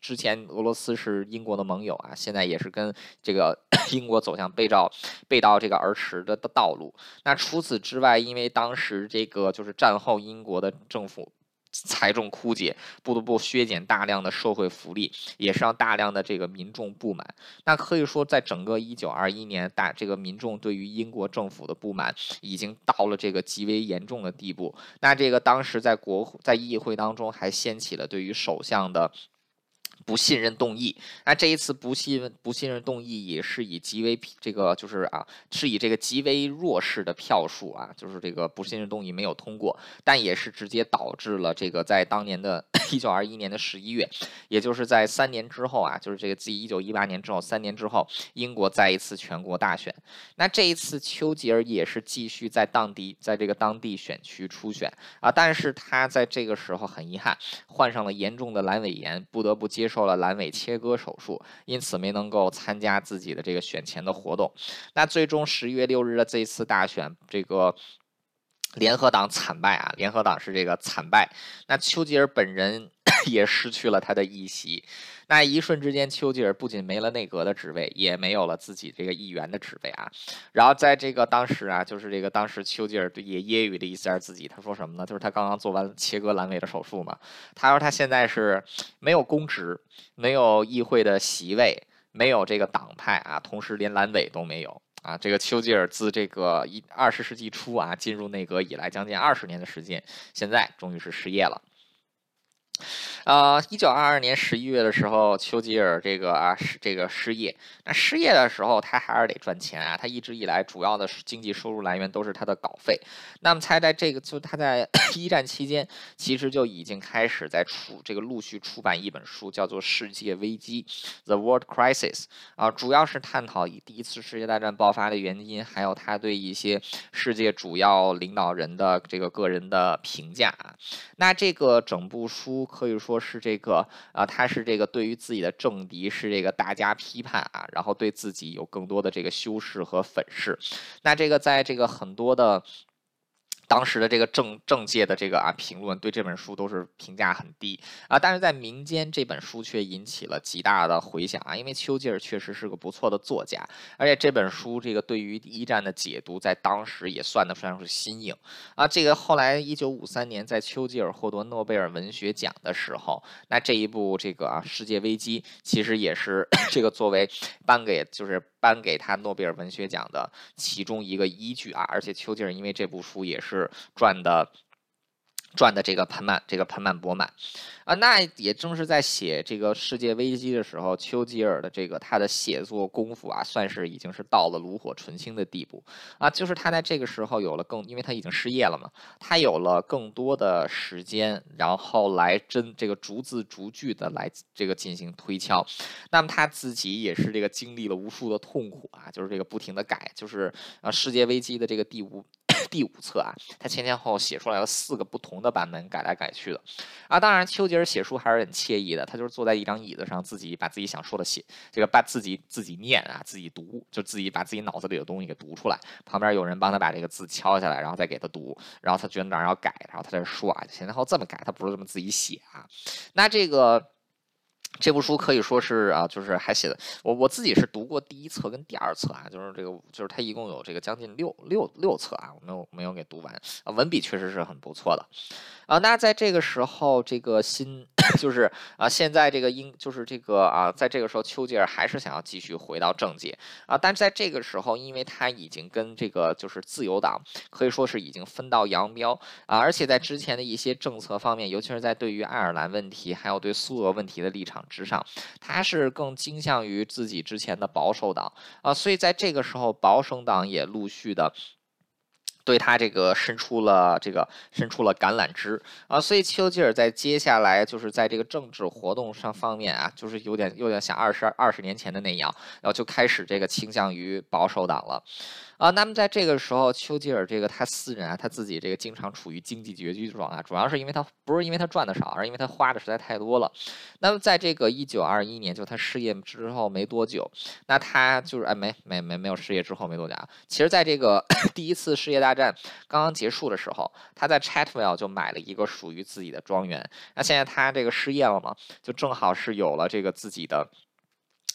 之前俄罗斯是英国的盟友啊，现在也是跟这个 英国走向背照背道这个而驰的道路。那除此之外，因为当时这个就是战后英国的政府。财政枯竭，不得不削减大量的社会福利，也是让大量的这个民众不满。那可以说，在整个一九二一年，大这个民众对于英国政府的不满已经到了这个极为严重的地步。那这个当时在国在议会当中还掀起了对于首相的。不信任动议，那这一次不信不信任动议也是以极为这个就是啊，是以这个极为弱势的票数啊，就是这个不信任动议没有通过，但也是直接导致了这个在当年的 一九二一年的十一月，也就是在三年之后啊，就是这个自一九一八年之后三年之后，英国再一次全国大选。那这一次丘吉尔也是继续在当地在这个当地选区初选啊，但是他在这个时候很遗憾患上了严重的阑尾炎，不得不接。受了阑尾切割手术，因此没能够参加自己的这个选前的活动。那最终十一月六日的这次大选，这个联合党惨败啊！联合党是这个惨败。那丘吉尔本人。也失去了他的议席，那一瞬之间，丘吉尔不仅没了内阁的职位，也没有了自己这个议员的职位啊。然后在这个当时啊，就是这个当时丘吉尔也揶揄了一下自己，他说什么呢？就是他刚刚做完切割阑尾的手术嘛。他说他现在是没有公职，没有议会的席位，没有这个党派啊，同时连阑尾都没有啊。这个丘吉尔自这个一二十世纪初啊进入内阁以来，将近二十年的时间，现在终于是失业了。呃，一九二二年十一月的时候，丘吉尔这个啊失这个失业。那失业的时候，他还是得赚钱啊。他一直以来主要的经济收入来源都是他的稿费。那么，他在这个就他在 一战期间，其实就已经开始在出这个陆续出版一本书，叫做《世界危机》（The World Crisis） 啊，主要是探讨以第一次世界大战爆发的原因，还有他对一些世界主要领导人的这个个人的评价啊。那这个整部书。可以说是这个啊，他是这个对于自己的政敌是这个大加批判啊，然后对自己有更多的这个修饰和粉饰。那这个在这个很多的。当时的这个政政界的这个啊评论对这本书都是评价很低啊，但是在民间这本书却引起了极大的回响啊，因为丘吉尔确实是个不错的作家，而且这本书这个对于一战的解读在当时也算得上是新颖啊。这个后来一九五三年在丘吉尔获得诺贝尔文学奖的时候，那这一部这个啊世界危机其实也是 这个作为颁给就是颁给他诺贝尔文学奖的其中一个依据啊，而且丘吉尔因为这部书也是。赚的。赚的这个盆满，这个盆满钵满，啊，那也正是在写这个世界危机的时候，丘吉尔的这个他的写作功夫啊，算是已经是到了炉火纯青的地步啊，就是他在这个时候有了更，因为他已经失业了嘛，他有了更多的时间，然后来真这个逐字逐句的来这个进行推敲，那么他自己也是这个经历了无数的痛苦啊，就是这个不停的改，就是啊世界危机的这个第五。第五册啊，他前前后后写出来了四个不同的版本，改来改去的啊。当然，丘吉尔写书还是很惬意的，他就是坐在一张椅子上，自己把自己想说的写，这个把自己自己念啊，自己读，就自己把自己脑子里的东西给读出来。旁边有人帮他把这个字敲下来，然后再给他读，然后他觉得哪儿要改，然后他在说啊，前前后后这么改，他不是这么自己写啊。那这个。这部书可以说是啊，就是还写的我我自己是读过第一册跟第二册啊，就是这个就是它一共有这个将近六六六册啊，我没有没有给读完啊，文笔确实是很不错的。啊，那在这个时候，这个新 就是啊，现在这个英就是这个啊，在这个时候，丘吉尔还是想要继续回到政界。啊，但是在这个时候，因为他已经跟这个就是自由党可以说是已经分道扬镳啊，而且在之前的一些政策方面，尤其是在对于爱尔兰问题还有对苏俄问题的立场之上，他是更倾向于自己之前的保守党啊，所以在这个时候，保守党也陆续的。对他这个伸出了这个伸出了橄榄枝啊，所以丘吉尔在接下来就是在这个政治活动上方面啊，就是有点有点像二十二十年前的那样，然后就开始这个倾向于保守党了。啊，那么在这个时候，丘吉尔这个他私人啊，他自己这个经常处于经济拮据状态，主要是因为他不是因为他赚的少，而是因为他花的实在太多了。那么在这个一九二一年，就他失业之后没多久，那他就是哎没没没没有失业之后没多久啊，其实在这个 第一次世界大战刚刚结束的时候，他在 Chatville 就买了一个属于自己的庄园。那现在他这个失业了嘛，就正好是有了这个自己的。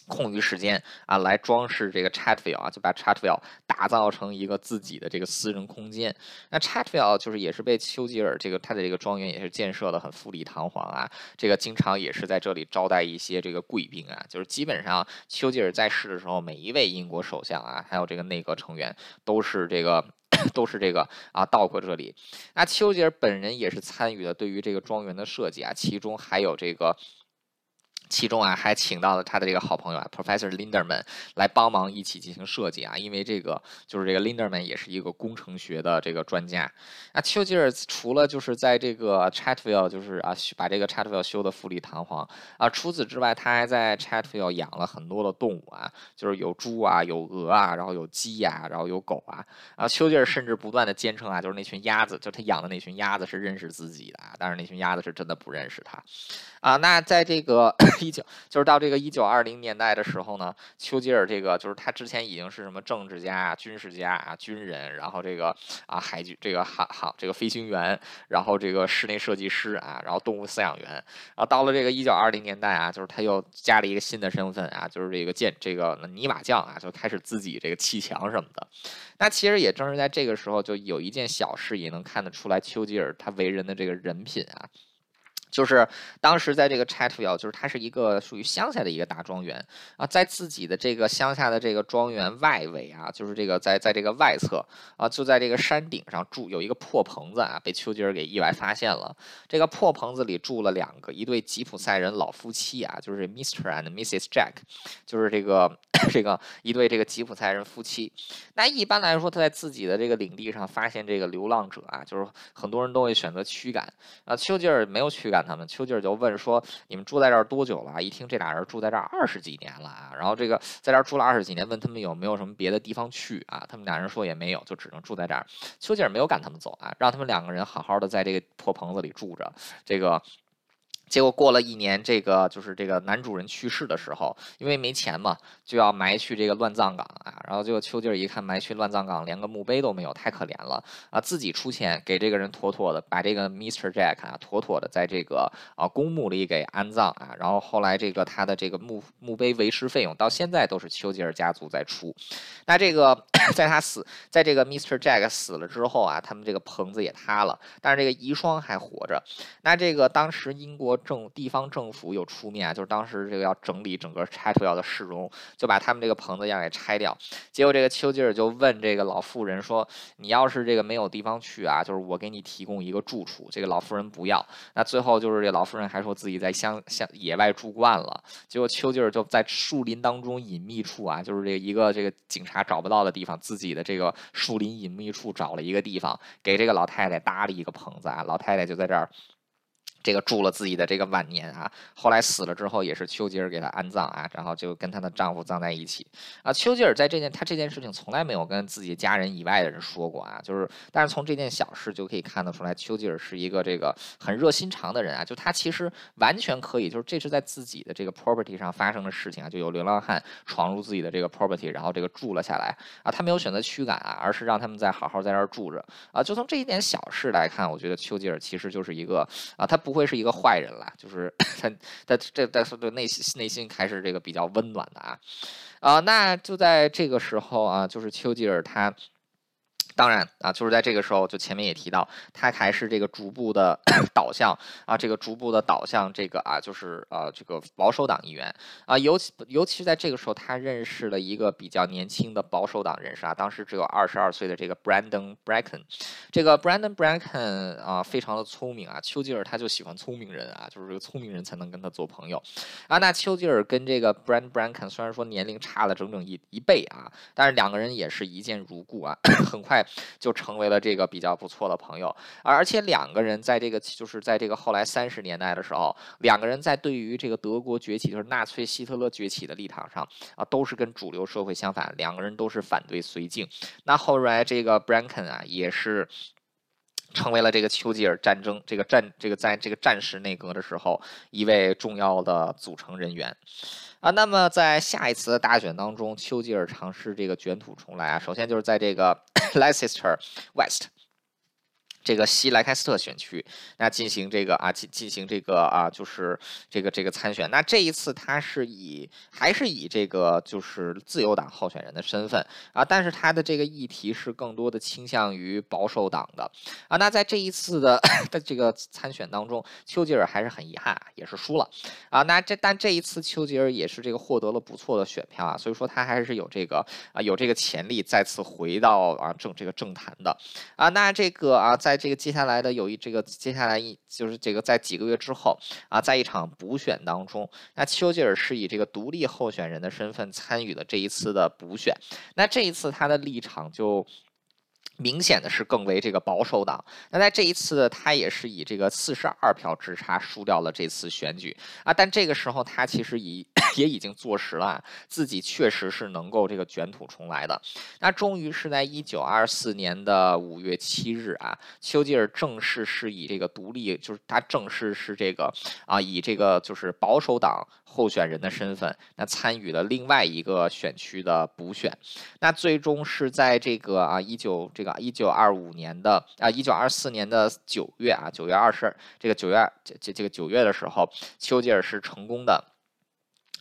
空余时间啊，来装饰这个 Chatville 啊，就把 Chatville 打造成一个自己的这个私人空间。那 Chatville 就是也是被丘吉尔这个他的这个庄园也是建设的很富丽堂皇啊，这个经常也是在这里招待一些这个贵宾啊，就是基本上丘吉尔在世的时候，每一位英国首相啊，还有这个内阁成员都是这个 都是这个啊到过这里。那丘吉尔本人也是参与了对于这个庄园的设计啊，其中还有这个。其中啊，还请到了他的这个好朋友啊，Professor Linderman 来帮忙一起进行设计啊，因为这个就是这个 Linderman 也是一个工程学的这个专家。那丘吉尔除了就是在这个 Chatville 就是啊把这个 Chatville 修的富丽堂皇啊，除此之外，他还在 Chatville 养了很多的动物啊，就是有猪啊，有鹅啊，然后有鸡呀，然后有狗啊。啊，丘吉尔甚至不断的坚称啊，就是那群鸭子，就他养的那群鸭子是认识自己的啊，但是那群鸭子是真的不认识他。啊，那在这个。一九就是到这个一九二零年代的时候呢，丘吉尔这个就是他之前已经是什么政治家、军事家啊、军人，然后这个啊海军这个航航这个飞行员，然后这个室内设计师啊，然后动物饲养员，然后到了这个一九二零年代啊，就是他又加了一个新的身份啊，就是这个建这个泥瓦匠啊，就开始自己这个砌墙什么的。那其实也正是在这个时候，就有一件小事也能看得出来丘吉尔他为人的这个人品啊。就是当时在这个 Chatville，就是它是一个属于乡下的一个大庄园啊，在自己的这个乡下的这个庄园外围啊，就是这个在在这个外侧啊，就在这个山顶上住有一个破棚子啊，被丘吉尔给意外发现了。这个破棚子里住了两个一对吉普赛人老夫妻啊，就是 Mr. and Mrs. Jack，就是这个 这个一对这个吉普赛人夫妻。那一般来说，他在自己的这个领地上发现这个流浪者啊，就是很多人都会选择驱赶啊，丘吉尔没有驱赶。他们丘吉尔就问说：“你们住在这儿多久了？”一听这俩人住在这儿二十几年了啊，然后这个在这儿住了二十几年，问他们有没有什么别的地方去啊？他们俩人说也没有，就只能住在这儿。丘吉尔没有赶他们走啊，让他们两个人好好的在这个破棚子里住着。这个。结果过了一年，这个就是这个男主人去世的时候，因为没钱嘛，就要埋去这个乱葬岗啊。然后结果丘吉尔一看埋去乱葬岗，连个墓碑都没有，太可怜了啊！自己出钱给这个人妥妥的把这个 Mr. Jack 啊妥妥的在这个啊公墓里给安葬啊。然后后来这个他的这个墓墓碑维持费用到现在都是丘吉尔家族在出。那这个 在他死，在这个 Mr. Jack 死了之后啊，他们这个棚子也塌了，但是这个遗孀还活着。那这个当时英国。政地方政府有出面，就是当时这个要整理整个拆除掉的市容，就把他们这个棚子要给拆掉。结果这个丘吉尔就问这个老妇人说：“你要是这个没有地方去啊，就是我给你提供一个住处。”这个老妇人不要。那最后就是这老妇人还说自己在乡乡野外住惯了。结果丘吉尔就在树林当中隐秘处啊，就是这一个这个警察找不到的地方，自己的这个树林隐秘处找了一个地方，给这个老太太搭了一个棚子啊，老太太就在这儿。这个住了自己的这个晚年啊，后来死了之后也是丘吉尔给他安葬啊，然后就跟她的丈夫葬在一起啊。丘吉尔在这件他这件事情从来没有跟自己家人以外的人说过啊，就是但是从这件小事就可以看得出来，丘吉尔是一个这个很热心肠的人啊。就他其实完全可以，就是这是在自己的这个 property 上发生的事情啊，就有流浪汉闯入自己的这个 property，然后这个住了下来啊，他没有选择驱赶啊，而是让他们在好好在这儿住着啊。就从这一点小事来看，我觉得丘吉尔其实就是一个啊，他不。会是一个坏人了，就是 他他这但是对内心内心还是这个比较温暖的啊啊，那就在这个时候啊，就是丘吉尔他。当然啊，就是在这个时候，就前面也提到，他还是这个逐步的 导向啊，这个逐步的导向，这个啊，就是呃，这个保守党议员啊，尤其尤其是在这个时候，他认识了一个比较年轻的保守党人士啊，当时只有二十二岁的这个 Brandon Bracken，这个 Brandon Bracken 啊，非常的聪明啊，丘吉尔他就喜欢聪明人啊，就是这个聪明人才能跟他做朋友啊。那丘吉尔跟这个 Brandon Bracken 虽然说年龄差了整整一一倍啊，但是两个人也是一见如故啊，很快。就成为了这个比较不错的朋友，而且两个人在这个就是在这个后来三十年代的时候，两个人在对于这个德国崛起，就是纳粹希特勒崛起的立场上啊，都是跟主流社会相反，两个人都是反对绥靖。那后来这个 Branken 啊，也是成为了这个丘吉尔战争这个战这个在这个战时内阁的时候一位重要的组成人员。啊，那么在下一次的大选当中，丘吉尔尝试这个卷土重来啊。首先就是在这个 Leicester West。这个西莱开斯特选区，那进行这个啊进进行这个啊就是这个这个参选。那这一次他是以还是以这个就是自由党候选人的身份啊，但是他的这个议题是更多的倾向于保守党的啊。那在这一次的的这个参选当中，丘吉尔还是很遗憾，也是输了啊。那这但这一次丘吉尔也是这个获得了不错的选票啊，所以说他还是有这个啊有这个潜力再次回到啊政这个政坛的啊。那这个啊在这个接下来的有一这个接下来一就是这个在几个月之后啊，在一场补选当中，那丘吉尔是以这个独立候选人的身份参与了这一次的补选。那这一次他的立场就。明显的是更为这个保守党。那在这一次，他也是以这个四十二票之差输掉了这次选举啊。但这个时候，他其实以也已经坐实了自己确实是能够这个卷土重来的。那终于是在一九二四年的五月七日啊，丘吉尔正式是以这个独立，就是他正式是这个啊，以这个就是保守党候选人的身份，那参与了另外一个选区的补选。那最终是在这个啊一九这个。一九二五年的啊，一九二四年的九月啊，九月二十，这个九月这这这个九月的时候，丘吉尔是成功的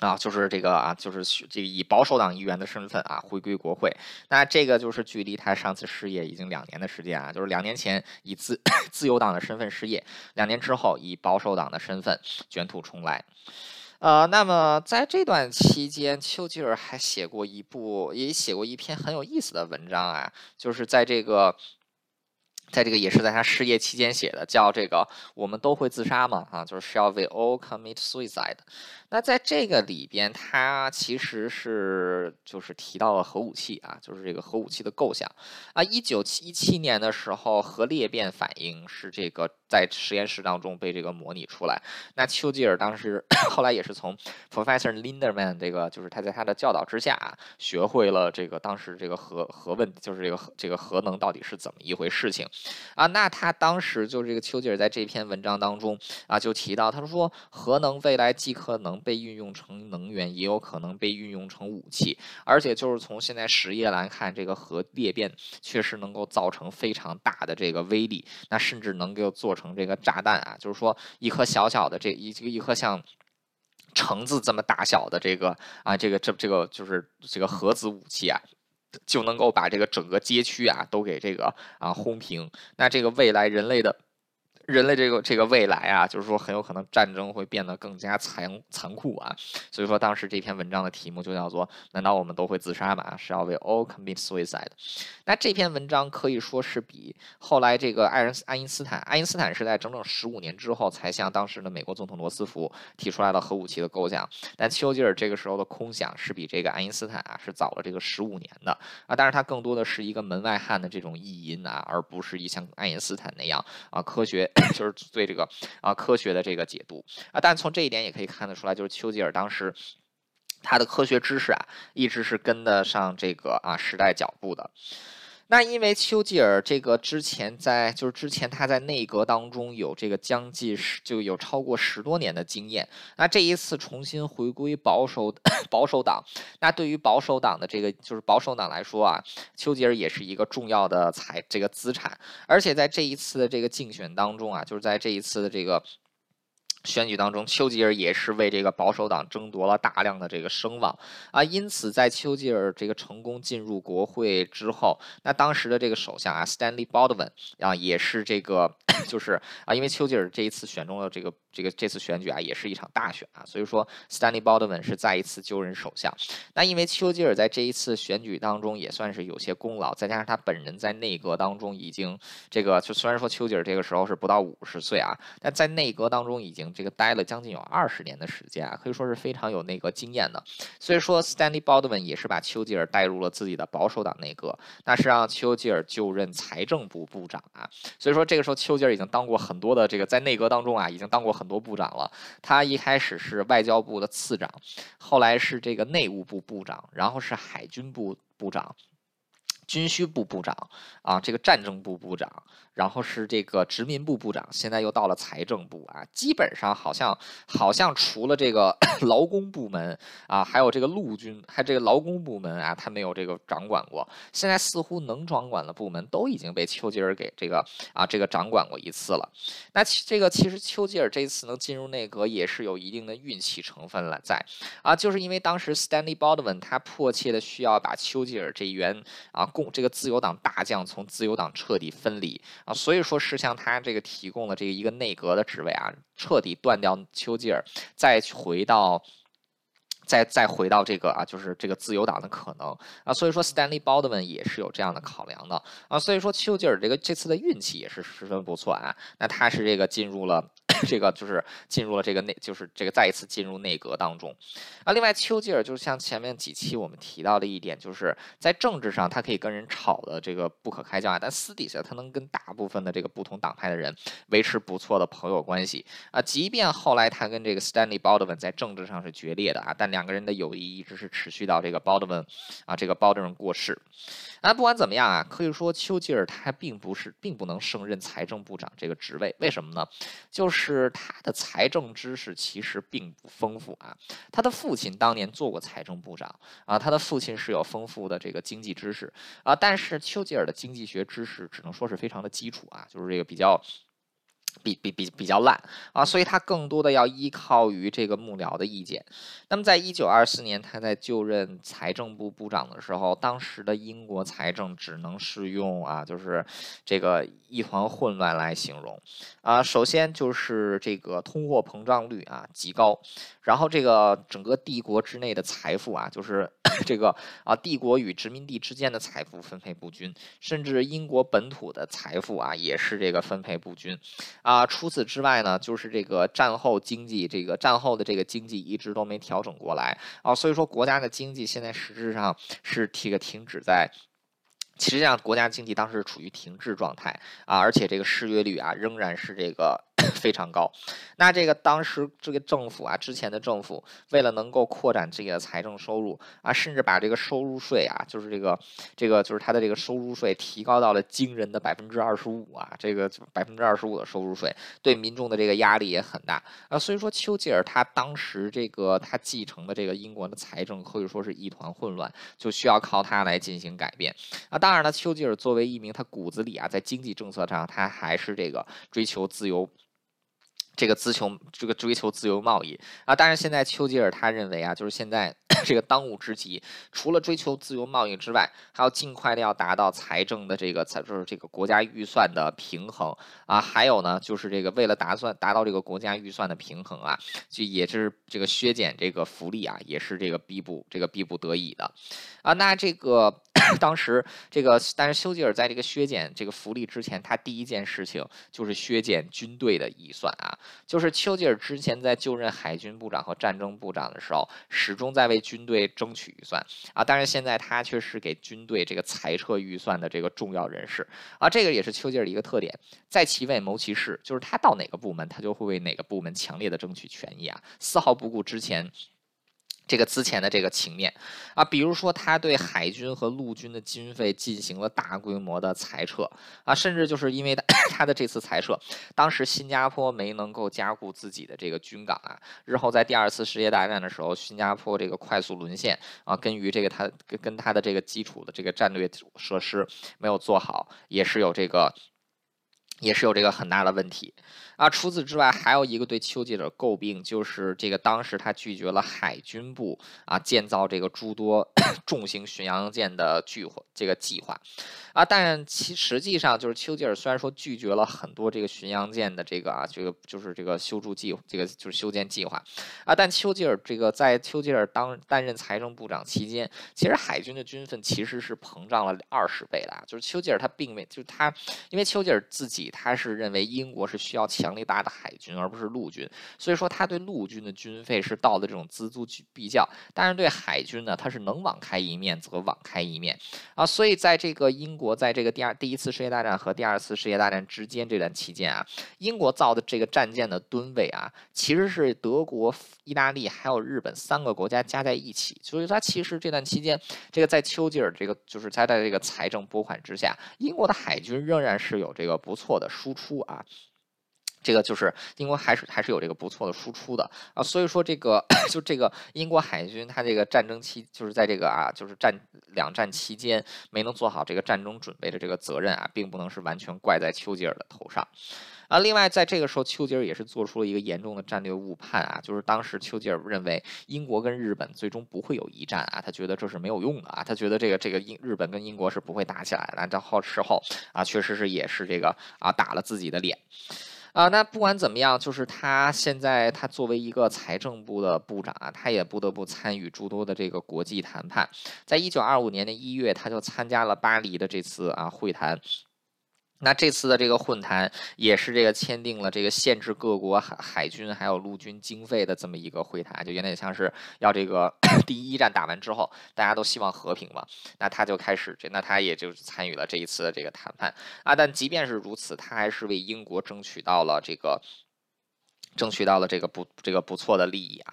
啊，就是这个啊，就是这个以保守党议员的身份啊回归国会。那这个就是距离他上次失业已经两年的时间啊，就是两年前以自 自由党的身份失业，两年之后以保守党的身份卷土重来。呃，那么在这段期间，丘吉尔还写过一部，也写过一篇很有意思的文章啊，就是在这个。在这个也是在他失业期间写的，叫这个我们都会自杀嘛，啊，就是 Shall we all commit suicide？那在这个里边，他其实是就是提到了核武器啊，就是这个核武器的构想啊。一九七七年的时候，核裂变反应是这个在实验室当中被这个模拟出来。那丘吉尔当时后来也是从 Professor Linderman 这个就是他在他的教导之下啊，学会了这个当时这个核核问就是这个这个核能到底是怎么一回事情。啊，那他当时就是这个丘吉尔在这篇文章当中啊，就提到，他说核能未来既可能被运用成能源，也有可能被运用成武器，而且就是从现在实验来看，这个核裂变确实能够造成非常大的这个威力，那甚至能够做成这个炸弹啊，就是说一颗小小的这一这个一颗像橙子这么大小的这个啊，这个这这个就是这个核子武器啊。就能够把这个整个街区啊都给这个啊轰平，那这个未来人类的。人类这个这个未来啊，就是说很有可能战争会变得更加残残酷啊，所以说当时这篇文章的题目就叫做“难道我们都会自杀吗？”是要为 all commit suicide。那这篇文章可以说是比后来这个爱人爱因斯坦，爱因斯坦是在整整十五年之后才向当时的美国总统罗斯福提出来了核武器的构想，但丘吉尔这个时候的空想是比这个爱因斯坦啊是早了这个十五年的啊，但是他更多的是一个门外汉的这种意淫啊，而不是一像爱因斯坦那样啊科学。就是对这个啊科学的这个解读啊，但从这一点也可以看得出来，就是丘吉尔当时他的科学知识啊，一直是跟得上这个啊时代脚步的。那因为丘吉尔这个之前在就是之前他在内阁当中有这个将近十就有超过十多年的经验，那这一次重新回归保守 保守党，那对于保守党的这个就是保守党来说啊，丘吉尔也是一个重要的财这个资产，而且在这一次的这个竞选当中啊，就是在这一次的这个。选举当中，丘吉尔也是为这个保守党争夺了大量的这个声望啊，因此在丘吉尔这个成功进入国会之后，那当时的这个首相啊，Stanley Baldwin 啊，也是这个 就是啊，因为丘吉尔这一次选中了这个这个这次选举啊，也是一场大选啊，所以说 Stanley Baldwin 是再一次就任首相。那因为丘吉尔在这一次选举当中也算是有些功劳，再加上他本人在内阁当中已经这个就虽然说丘吉尔这个时候是不到五十岁啊，但在内阁当中已经。这个待了将近有二十年的时间啊，可以说是非常有那个经验的。所以说，Stanley Baldwin 也是把丘吉尔带入了自己的保守党内阁，那是让丘吉尔就任财政部部长啊。所以说，这个时候丘吉尔已经当过很多的这个在内阁当中啊，已经当过很多部长了。他一开始是外交部的次长，后来是这个内务部部长，然后是海军部部长。军需部部长啊，这个战争部部长，然后是这个殖民部部长，现在又到了财政部啊。基本上好像好像除了这个 劳工部门啊，还有这个陆军，还这个劳工部门啊，他没有这个掌管过。现在似乎能掌管的部门都已经被丘吉尔给这个啊这个掌管过一次了。那这个其实丘吉尔这次能进入内阁也是有一定的运气成分了在啊，就是因为当时 Stanley Baldwin 他迫切的需要把丘吉尔这一员啊。共这个自由党大将从自由党彻底分离啊，所以说是向他这个提供了这一个内阁的职位啊，彻底断掉丘吉尔，再回到，再再回到这个啊，就是这个自由党的可能啊，所以说 Stanley Baldwin 也是有这样的考量的啊，所以说丘吉尔这个这次的运气也是十分不错啊，那他是这个进入了。这个就是进入了这个内，就是这个再一次进入内阁当中啊。另外，丘吉尔就是像前面几期我们提到的一点，就是在政治上他可以跟人吵的这个不可开交啊，但私底下他能跟大部分的这个不同党派的人维持不错的朋友关系啊。即便后来他跟这个 Stanley Baldwin 在政治上是决裂的啊，但两个人的友谊一直是持续到这个 Baldwin 啊这个 Baldwin 过世。啊，不管怎么样啊，可以说丘吉尔他并不是并不能胜任财政部长这个职位，为什么呢？就是是他的财政知识其实并不丰富啊。他的父亲当年做过财政部长啊，他的父亲是有丰富的这个经济知识啊，但是丘吉尔的经济学知识只能说是非常的基础啊，就是这个比较。比比比比较烂啊，所以他更多的要依靠于这个幕僚的意见。那么，在一九二四年他在就任财政部部长的时候，当时的英国财政只能是用啊，就是这个一团混乱来形容啊。首先就是这个通货膨胀率啊极高，然后这个整个帝国之内的财富啊，就是 这个啊帝国与殖民地之间的财富分配不均，甚至英国本土的财富啊也是这个分配不均。啊，除此之外呢，就是这个战后经济，这个战后的这个经济一直都没调整过来啊，所以说国家的经济现在实质上是这个停止在，实际上国家经济当时处于停滞状态啊，而且这个失业率啊仍然是这个。非常高，那这个当时这个政府啊，之前的政府为了能够扩展自己的财政收入啊，甚至把这个收入税啊，就是这个这个就是他的这个收入税提高到了惊人的百分之二十五啊，这个百分之二十五的收入税对民众的这个压力也很大啊，所以说丘吉尔他当时这个他继承的这个英国的财政可以说是一团混乱，就需要靠他来进行改变啊。当然了，丘吉尔作为一名他骨子里啊，在经济政策上他还是这个追求自由。这个自求这个追求自由贸易。啊，当然现在丘吉尔他认为啊，就是现在 这个当务之急，除了追求自由贸易之外，还要尽快的要达到财政的这个财就是这个国家预算的平衡啊，还有呢，就是这个为了打算达到这个国家预算的平衡啊，就也是这个削减这个福利啊，也是这个逼不这个逼不得已的啊，那这个。当时这个，但是丘吉尔在这个削减这个福利之前，他第一件事情就是削减军队的预算啊。就是丘吉尔之前在就任海军部长和战争部长的时候，始终在为军队争取预算啊。当然现在他却是给军队这个裁撤预算的这个重要人士啊。这个也是丘吉尔的一个特点，在其位谋其事，就是他到哪个部门，他就会为哪个部门强烈的争取权益啊，丝毫不顾之前。这个之前的这个情面啊，比如说他对海军和陆军的经费进行了大规模的裁撤啊，甚至就是因为 他的这次裁撤，当时新加坡没能够加固自己的这个军港啊，日后在第二次世界大战的时候，新加坡这个快速沦陷啊，跟于这个他跟他的这个基础的这个战略设施没有做好，也是有这个。也是有这个很大的问题。啊，除此之外，还有一个对丘吉尔诟病，就是这个当时他拒绝了海军部啊建造这个诸多 重型巡洋舰的计划这个计划，啊，但其实际上就是丘吉尔虽然说拒绝了很多这个巡洋舰的这个啊这个就是这个修筑计划这个就是修建计划，啊，但丘吉尔这个在丘吉尔当担任财政部长期间，其实海军的军费其实是膨胀了二十倍的啊，就是丘吉尔他并没就是他，因为丘吉尔自己他是认为英国是需要强。力大的海军，而不是陆军，所以说他对陆军的军费是到的这种锱铢必较，但是对海军呢，他是能网开一面则网开一面啊。所以在这个英国在这个第二第一次世界大战和第二次世界大战之间这段期间啊，英国造的这个战舰的吨位啊，其实是德国、意大利还有日本三个国家加在一起，所以它其实这段期间，这个在丘吉尔这个就是在在这个财政拨款之下，英国的海军仍然是有这个不错的输出啊。这个就是英国还是还是有这个不错的输出的啊，所以说这个 就这个英国海军它这个战争期就是在这个啊就是战两战期间没能做好这个战争准备的这个责任啊，并不能是完全怪在丘吉尔的头上啊。另外在这个时候，丘吉尔也是做出了一个严重的战略误判啊，就是当时丘吉尔认为英国跟日本最终不会有一战啊，他觉得这是没有用的啊，他觉得这个这个英日本跟英国是不会打起来的。这后事后啊，确实是也是这个啊打了自己的脸。啊，那不管怎么样，就是他现在他作为一个财政部的部长啊，他也不得不参与诸多的这个国际谈判。在一九二五年的一月，他就参加了巴黎的这次啊会谈。那这次的这个混谈也是这个签订了这个限制各国海海军还有陆军经费的这么一个会谈，就有点像是要这个 第一战打完之后，大家都希望和平嘛，那他就开始这，那他也就参与了这一次的这个谈判啊。但即便是如此，他还是为英国争取到了这个。争取到了这个不这个不错的利益啊，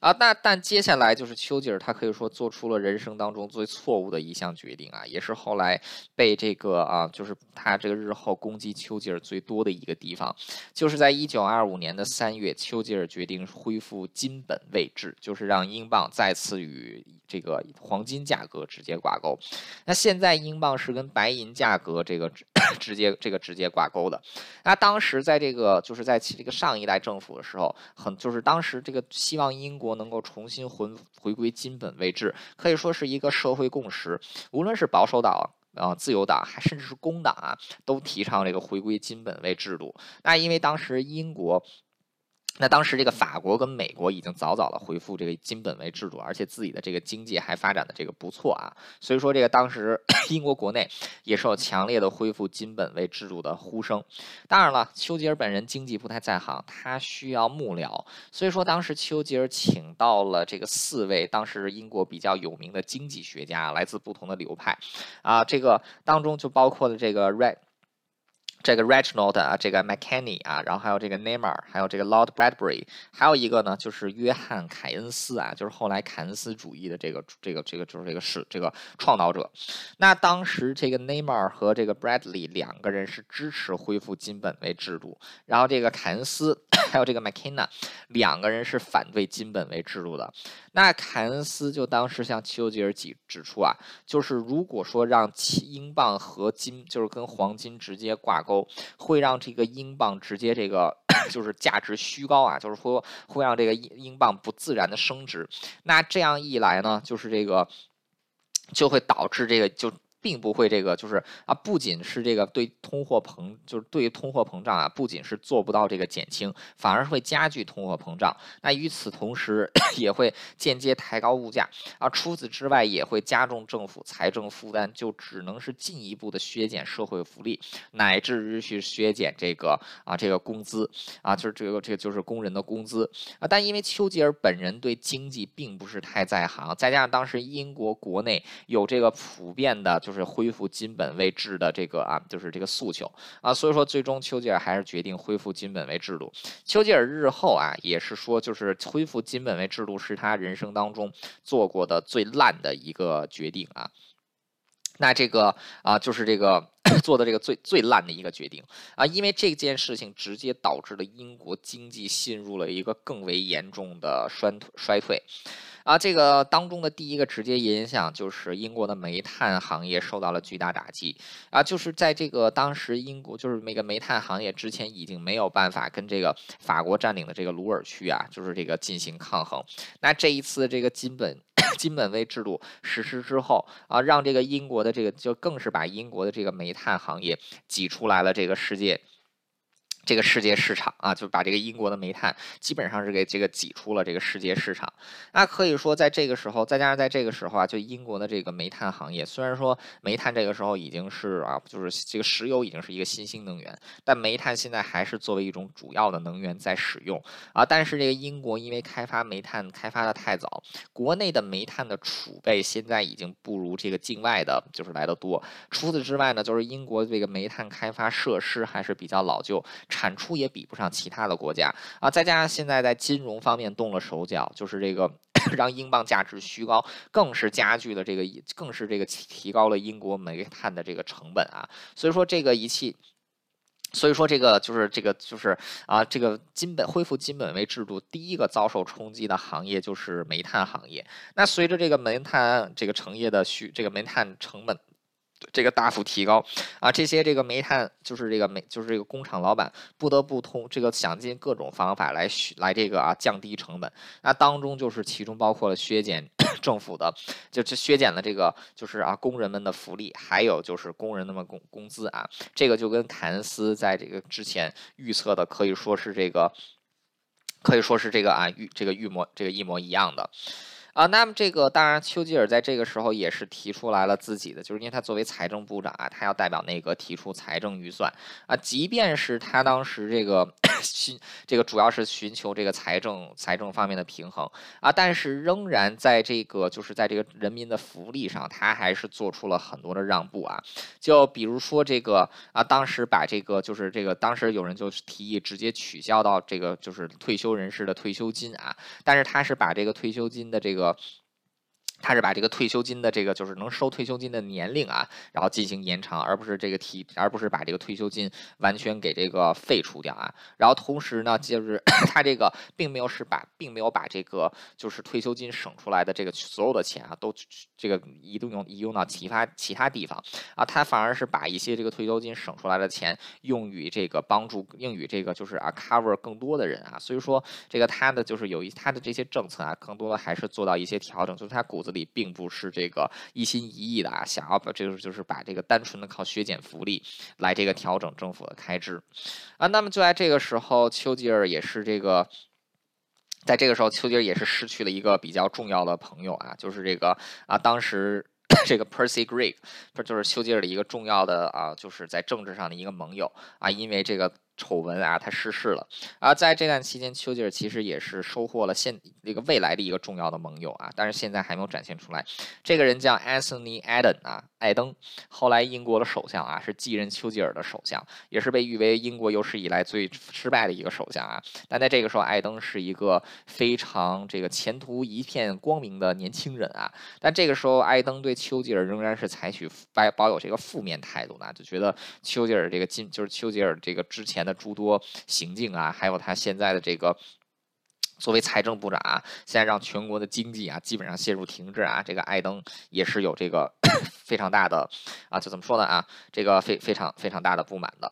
啊，那但接下来就是丘吉尔，他可以说做出了人生当中最错误的一项决定啊，也是后来被这个啊，就是他这个日后攻击丘吉尔最多的一个地方，就是在一九二五年的三月，丘吉尔决定恢复金本位制，就是让英镑再次与这个黄金价格直接挂钩。那现在英镑是跟白银价格这个直 接这个直接挂钩的。那当时在这个就是在这个上一代。政府的时候，很就是当时这个希望英国能够重新回回归金本位制，可以说是一个社会共识。无论是保守党啊、自由党，还甚至是工党啊，都提倡这个回归金本位制度。那因为当时英国。那当时这个法国跟美国已经早早的恢复这个金本位制度，而且自己的这个经济还发展的这个不错啊，所以说这个当时 英国国内也是有强烈的恢复金本位制度的呼声。当然了，丘吉尔本人经济不太在行，他需要幕僚，所以说当时丘吉尔请到了这个四位当时英国比较有名的经济学家，来自不同的流派啊，这个当中就包括了这个 Red。这个 Reginald 啊，这个 m c k e n n y 啊，然后还有这个 Neymar，还有这个 Lord Bradbury，还有一个呢，就是约翰凯恩斯啊，就是后来凯恩斯主义的这个这个这个就是这个是这个创造者。那当时这个 Neymar 和这个 Bradley 两个人是支持恢复金本位制度，然后这个凯恩斯 还有这个 McKenna 两个人是反对金本位制度的。那凯恩斯就当时向丘吉尔指指出啊，就是如果说让英镑和金就是跟黄金直接挂钩。会让这个英镑直接这个 就是价值虚高啊，就是说会让这个英英镑不自然的升值。那这样一来呢，就是这个就会导致这个就。并不会这个就是啊，不仅是这个对通货膨，就是对于通货膨胀啊，不仅是做不到这个减轻，反而会加剧通货膨胀。那与此同时，也会间接抬高物价啊。除此之外，也会加重政府财政负担，就只能是进一步的削减社会福利，乃至于去削减这个啊这个工资啊，就是这个这个就是工人的工资啊。但因为丘吉尔本人对经济并不是太在行，再加上当时英国国内有这个普遍的，就是。是恢复金本位制的这个啊，就是这个诉求啊，所以说最终丘吉尔还是决定恢复金本位制度。丘吉尔日后啊，也是说，就是恢复金本位制度是他人生当中做过的最烂的一个决定啊。那这个啊，就是这个 做的这个最最烂的一个决定啊，因为这件事情直接导致了英国经济陷入了一个更为严重的衰衰退。啊，这个当中的第一个直接影响就是英国的煤炭行业受到了巨大打击啊，就是在这个当时英国就是那个煤炭行业之前已经没有办法跟这个法国占领的这个鲁尔区啊，就是这个进行抗衡。那这一次这个金本 金本位制度实施之后啊，让这个英国的这个就更是把英国的这个煤炭行业挤出来了这个世界。这个世界市场啊，就把这个英国的煤炭基本上是给这个挤出了这个世界市场。那可以说，在这个时候，再加上在这个时候啊，就英国的这个煤炭行业，虽然说煤炭这个时候已经是啊，就是这个石油已经是一个新兴能源，但煤炭现在还是作为一种主要的能源在使用啊。但是这个英国因为开发煤炭开发的太早，国内的煤炭的储备现在已经不如这个境外的就是来的多。除此之外呢，就是英国这个煤炭开发设施还是比较老旧。产出也比不上其他的国家啊，再加上现在在金融方面动了手脚，就是这个 让英镑价值虚高，更是加剧了这个，更是这个提高了英国煤炭的这个成本啊。所以说这个仪器，所以说这个就是这个就是啊，这个金本恢复金本位制度，第一个遭受冲击的行业就是煤炭行业。那随着这个煤炭这个成业的需，这个煤炭成本。这个大幅提高啊，这些这个煤炭就是这个煤就是这个工厂老板不得不通这个想尽各种方法来来这个啊降低成本。那当中就是其中包括了削减 政府的，就是削减了这个就是啊工人们的福利，还有就是工人们工工资啊。这个就跟凯恩斯在这个之前预测的可以说是这个可以说是这个啊预这个预模这个一模一样的。啊，那么这个当然，丘吉尔在这个时候也是提出来了自己的，就是因为他作为财政部长啊，他要代表内阁提出财政预算。啊，即便是他当时这个 寻这个主要是寻求这个财政财政方面的平衡。啊，但是仍然在这个就是在这个人民的福利上，他还是做出了很多的让步啊，就比如说这个啊，当时把这个就是这个当时有人就提议直接取消到这个就是退休人士的退休金啊，但是他是把这个退休金的这个。thoughts. 他是把这个退休金的这个就是能收退休金的年龄啊，然后进行延长，而不是这个提，而不是把这个退休金完全给这个废除掉啊。然后同时呢，就是 他这个并没有是把，并没有把这个就是退休金省出来的这个所有的钱啊，都这个移动用移用到其他其他地方啊，他反而是把一些这个退休金省出来的钱用于这个帮助，用于这个就是啊 cover 更多的人啊。所以说这个他的就是有一他的这些政策啊，更多的还是做到一些调整，就是他骨。子里并不是这个一心一意的啊，想要把这个就是把这个单纯的靠削减福利来这个调整政府的开支啊。那么就在这个时候，丘吉尔也是这个，在这个时候，丘吉尔也是失去了一个比较重要的朋友啊，就是这个啊，当时 这个 Percy Gregg，不就是丘吉尔的一个重要的啊，就是在政治上的一个盟友啊，因为这个。丑闻啊，他逝世了。啊，在这段期间，丘吉尔其实也是收获了现那个未来的一个重要的盟友啊，但是现在还没有展现出来。这个人叫 Anthony Eden 啊，艾登，后来英国的首相啊，是继任丘吉尔的首相，也是被誉为英国有史以来最失败的一个首相啊。但在这个时候，艾登是一个非常这个前途一片光明的年轻人啊。但这个时候，艾登对丘吉尔仍然是采取保保有这个负面态度呢，就觉得丘吉尔这个今就是丘吉尔这个之前。的诸多行径啊，还有他现在的这个作为财政部长啊，现在让全国的经济啊基本上陷入停滞啊，这个艾登也是有这个 非常大的啊，就怎么说呢啊，这个非非常非常大的不满的。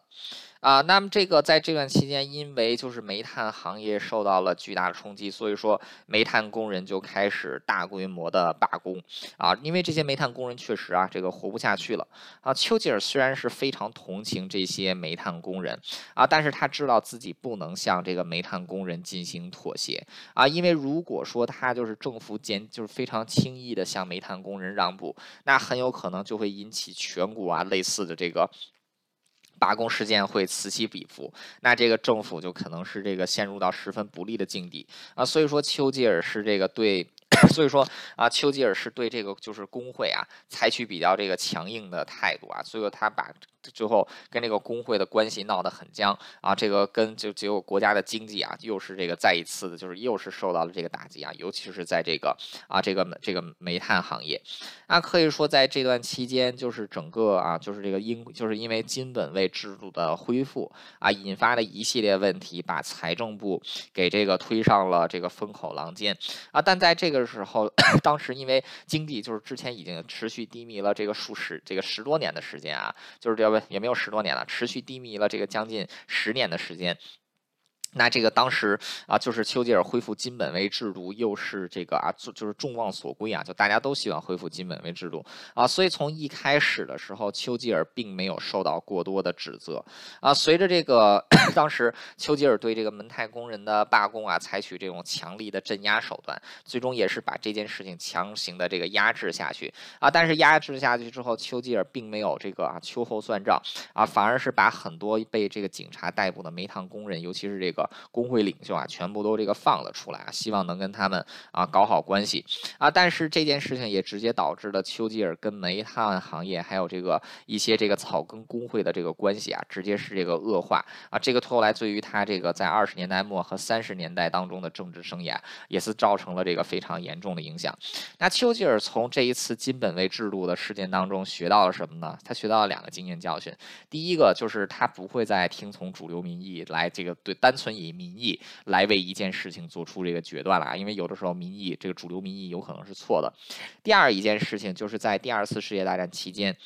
啊，那么这个在这段期间，因为就是煤炭行业受到了巨大的冲击，所以说煤炭工人就开始大规模的罢工啊，因为这些煤炭工人确实啊，这个活不下去了啊。丘吉尔虽然是非常同情这些煤炭工人啊，但是他知道自己不能向这个煤炭工人进行妥协啊，因为如果说他就是政府简就是非常轻易的向煤炭工人让步，那很有可能就会引起全国啊类似的这个。罢工事件会此起彼伏，那这个政府就可能是这个陷入到十分不利的境地啊。所以说，丘吉尔是这个对，所以说啊，丘吉尔是对这个就是工会啊采取比较这个强硬的态度啊。所以说，他把。最后跟这个工会的关系闹得很僵啊，这个跟就结果国家的经济啊，又是这个再一次的，就是又是受到了这个打击啊，尤其是在这个啊这个这个煤炭行业，那可以说在这段期间，就是整个啊就是这个因就是因为金本位制度的恢复啊，引发的一系列问题，把财政部给这个推上了这个风口浪尖啊，但在这个个时候，当时因为经济就是之前已经持续低迷了这个数十这个十多年的时间啊，就是这不也没有十多年了，持续低迷了这个将近十年的时间。那这个当时啊，就是丘吉尔恢复金本位制度，又是这个啊，就就是众望所归啊，就大家都希望恢复金本位制度啊，所以从一开始的时候，丘吉尔并没有受到过多的指责啊。随着这个 当时丘吉尔对这个门泰工人的罢工啊，采取这种强力的镇压手段，最终也是把这件事情强行的这个压制下去啊。但是压制下去之后，丘吉尔并没有这个啊秋后算账啊，反而是把很多被这个警察逮捕的煤炭工人，尤其是这个。工会领袖啊，全部都这个放了出来啊，希望能跟他们啊搞好关系啊。但是这件事情也直接导致了丘吉尔跟煤炭行业还有这个一些这个草根工会的这个关系啊，直接是这个恶化啊。这个后来对于他这个在二十年代末和三十年代当中的政治生涯，也是造成了这个非常严重的影响。那丘吉尔从这一次金本位制度的事件当中学到了什么呢？他学到了两个经验教训。第一个就是他不会再听从主流民意来这个对单纯以民意来为一件事情做出这个决断了啊，因为有的时候民意这个主流民意有可能是错的。第二一件事情就是在第二次世界大战期间。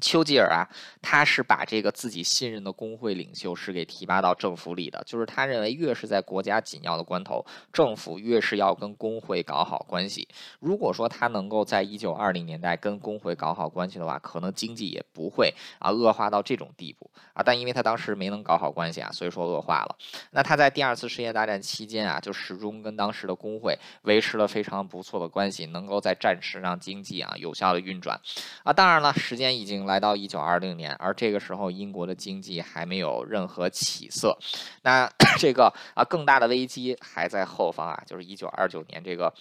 丘吉尔啊，他是把这个自己信任的工会领袖是给提拔到政府里的，就是他认为越是在国家紧要的关头，政府越是要跟工会搞好关系。如果说他能够在一九二零年代跟工会搞好关系的话，可能经济也不会啊恶化到这种地步啊。但因为他当时没能搞好关系啊，所以说恶化了。那他在第二次世界大战期间啊，就始终跟当时的工会维持了非常不错的关系，能够在战时让经济啊有效的运转啊。当然了，时间已经。来到一九二零年，而这个时候英国的经济还没有任何起色，那 这个啊更大的危机还在后方啊，就是一九二九年这个。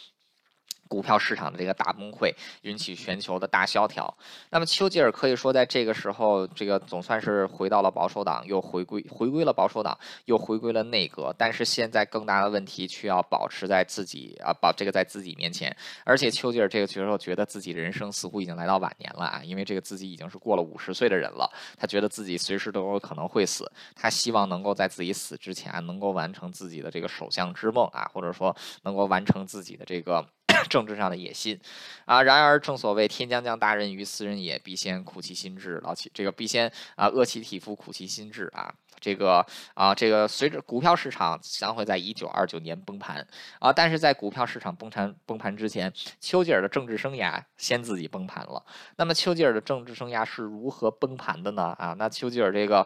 股票市场的这个大崩溃引起全球的大萧条。那么丘吉尔可以说在这个时候，这个总算是回到了保守党，又回归回归了保守党，又回归了内阁。但是现在更大的问题却要保持在自己啊，保这个在自己面前。而且丘吉尔这个时候觉得自己人生似乎已经来到晚年了啊，因为这个自己已经是过了五十岁的人了。他觉得自己随时都有可能会死，他希望能够在自己死之前能够完成自己的这个首相之梦啊，或者说能够完成自己的这个。政治上的野心，啊，然而正所谓天将降大任于斯人也，必先苦其心志，劳其这个必先啊饿其体肤，苦其心志啊，这个啊这个随着股票市场将会在一九二九年崩盘啊，但是在股票市场崩盘崩盘之前，丘吉尔的政治生涯先自己崩盘了。那么丘吉尔的政治生涯是如何崩盘的呢？啊，那丘吉尔这个。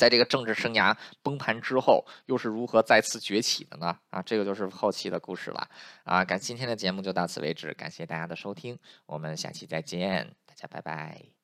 在这个政治生涯崩盘之后，又是如何再次崛起的呢？啊，这个就是后期的故事了。啊，感今天的节目就到此为止，感谢大家的收听，我们下期再见，大家拜拜。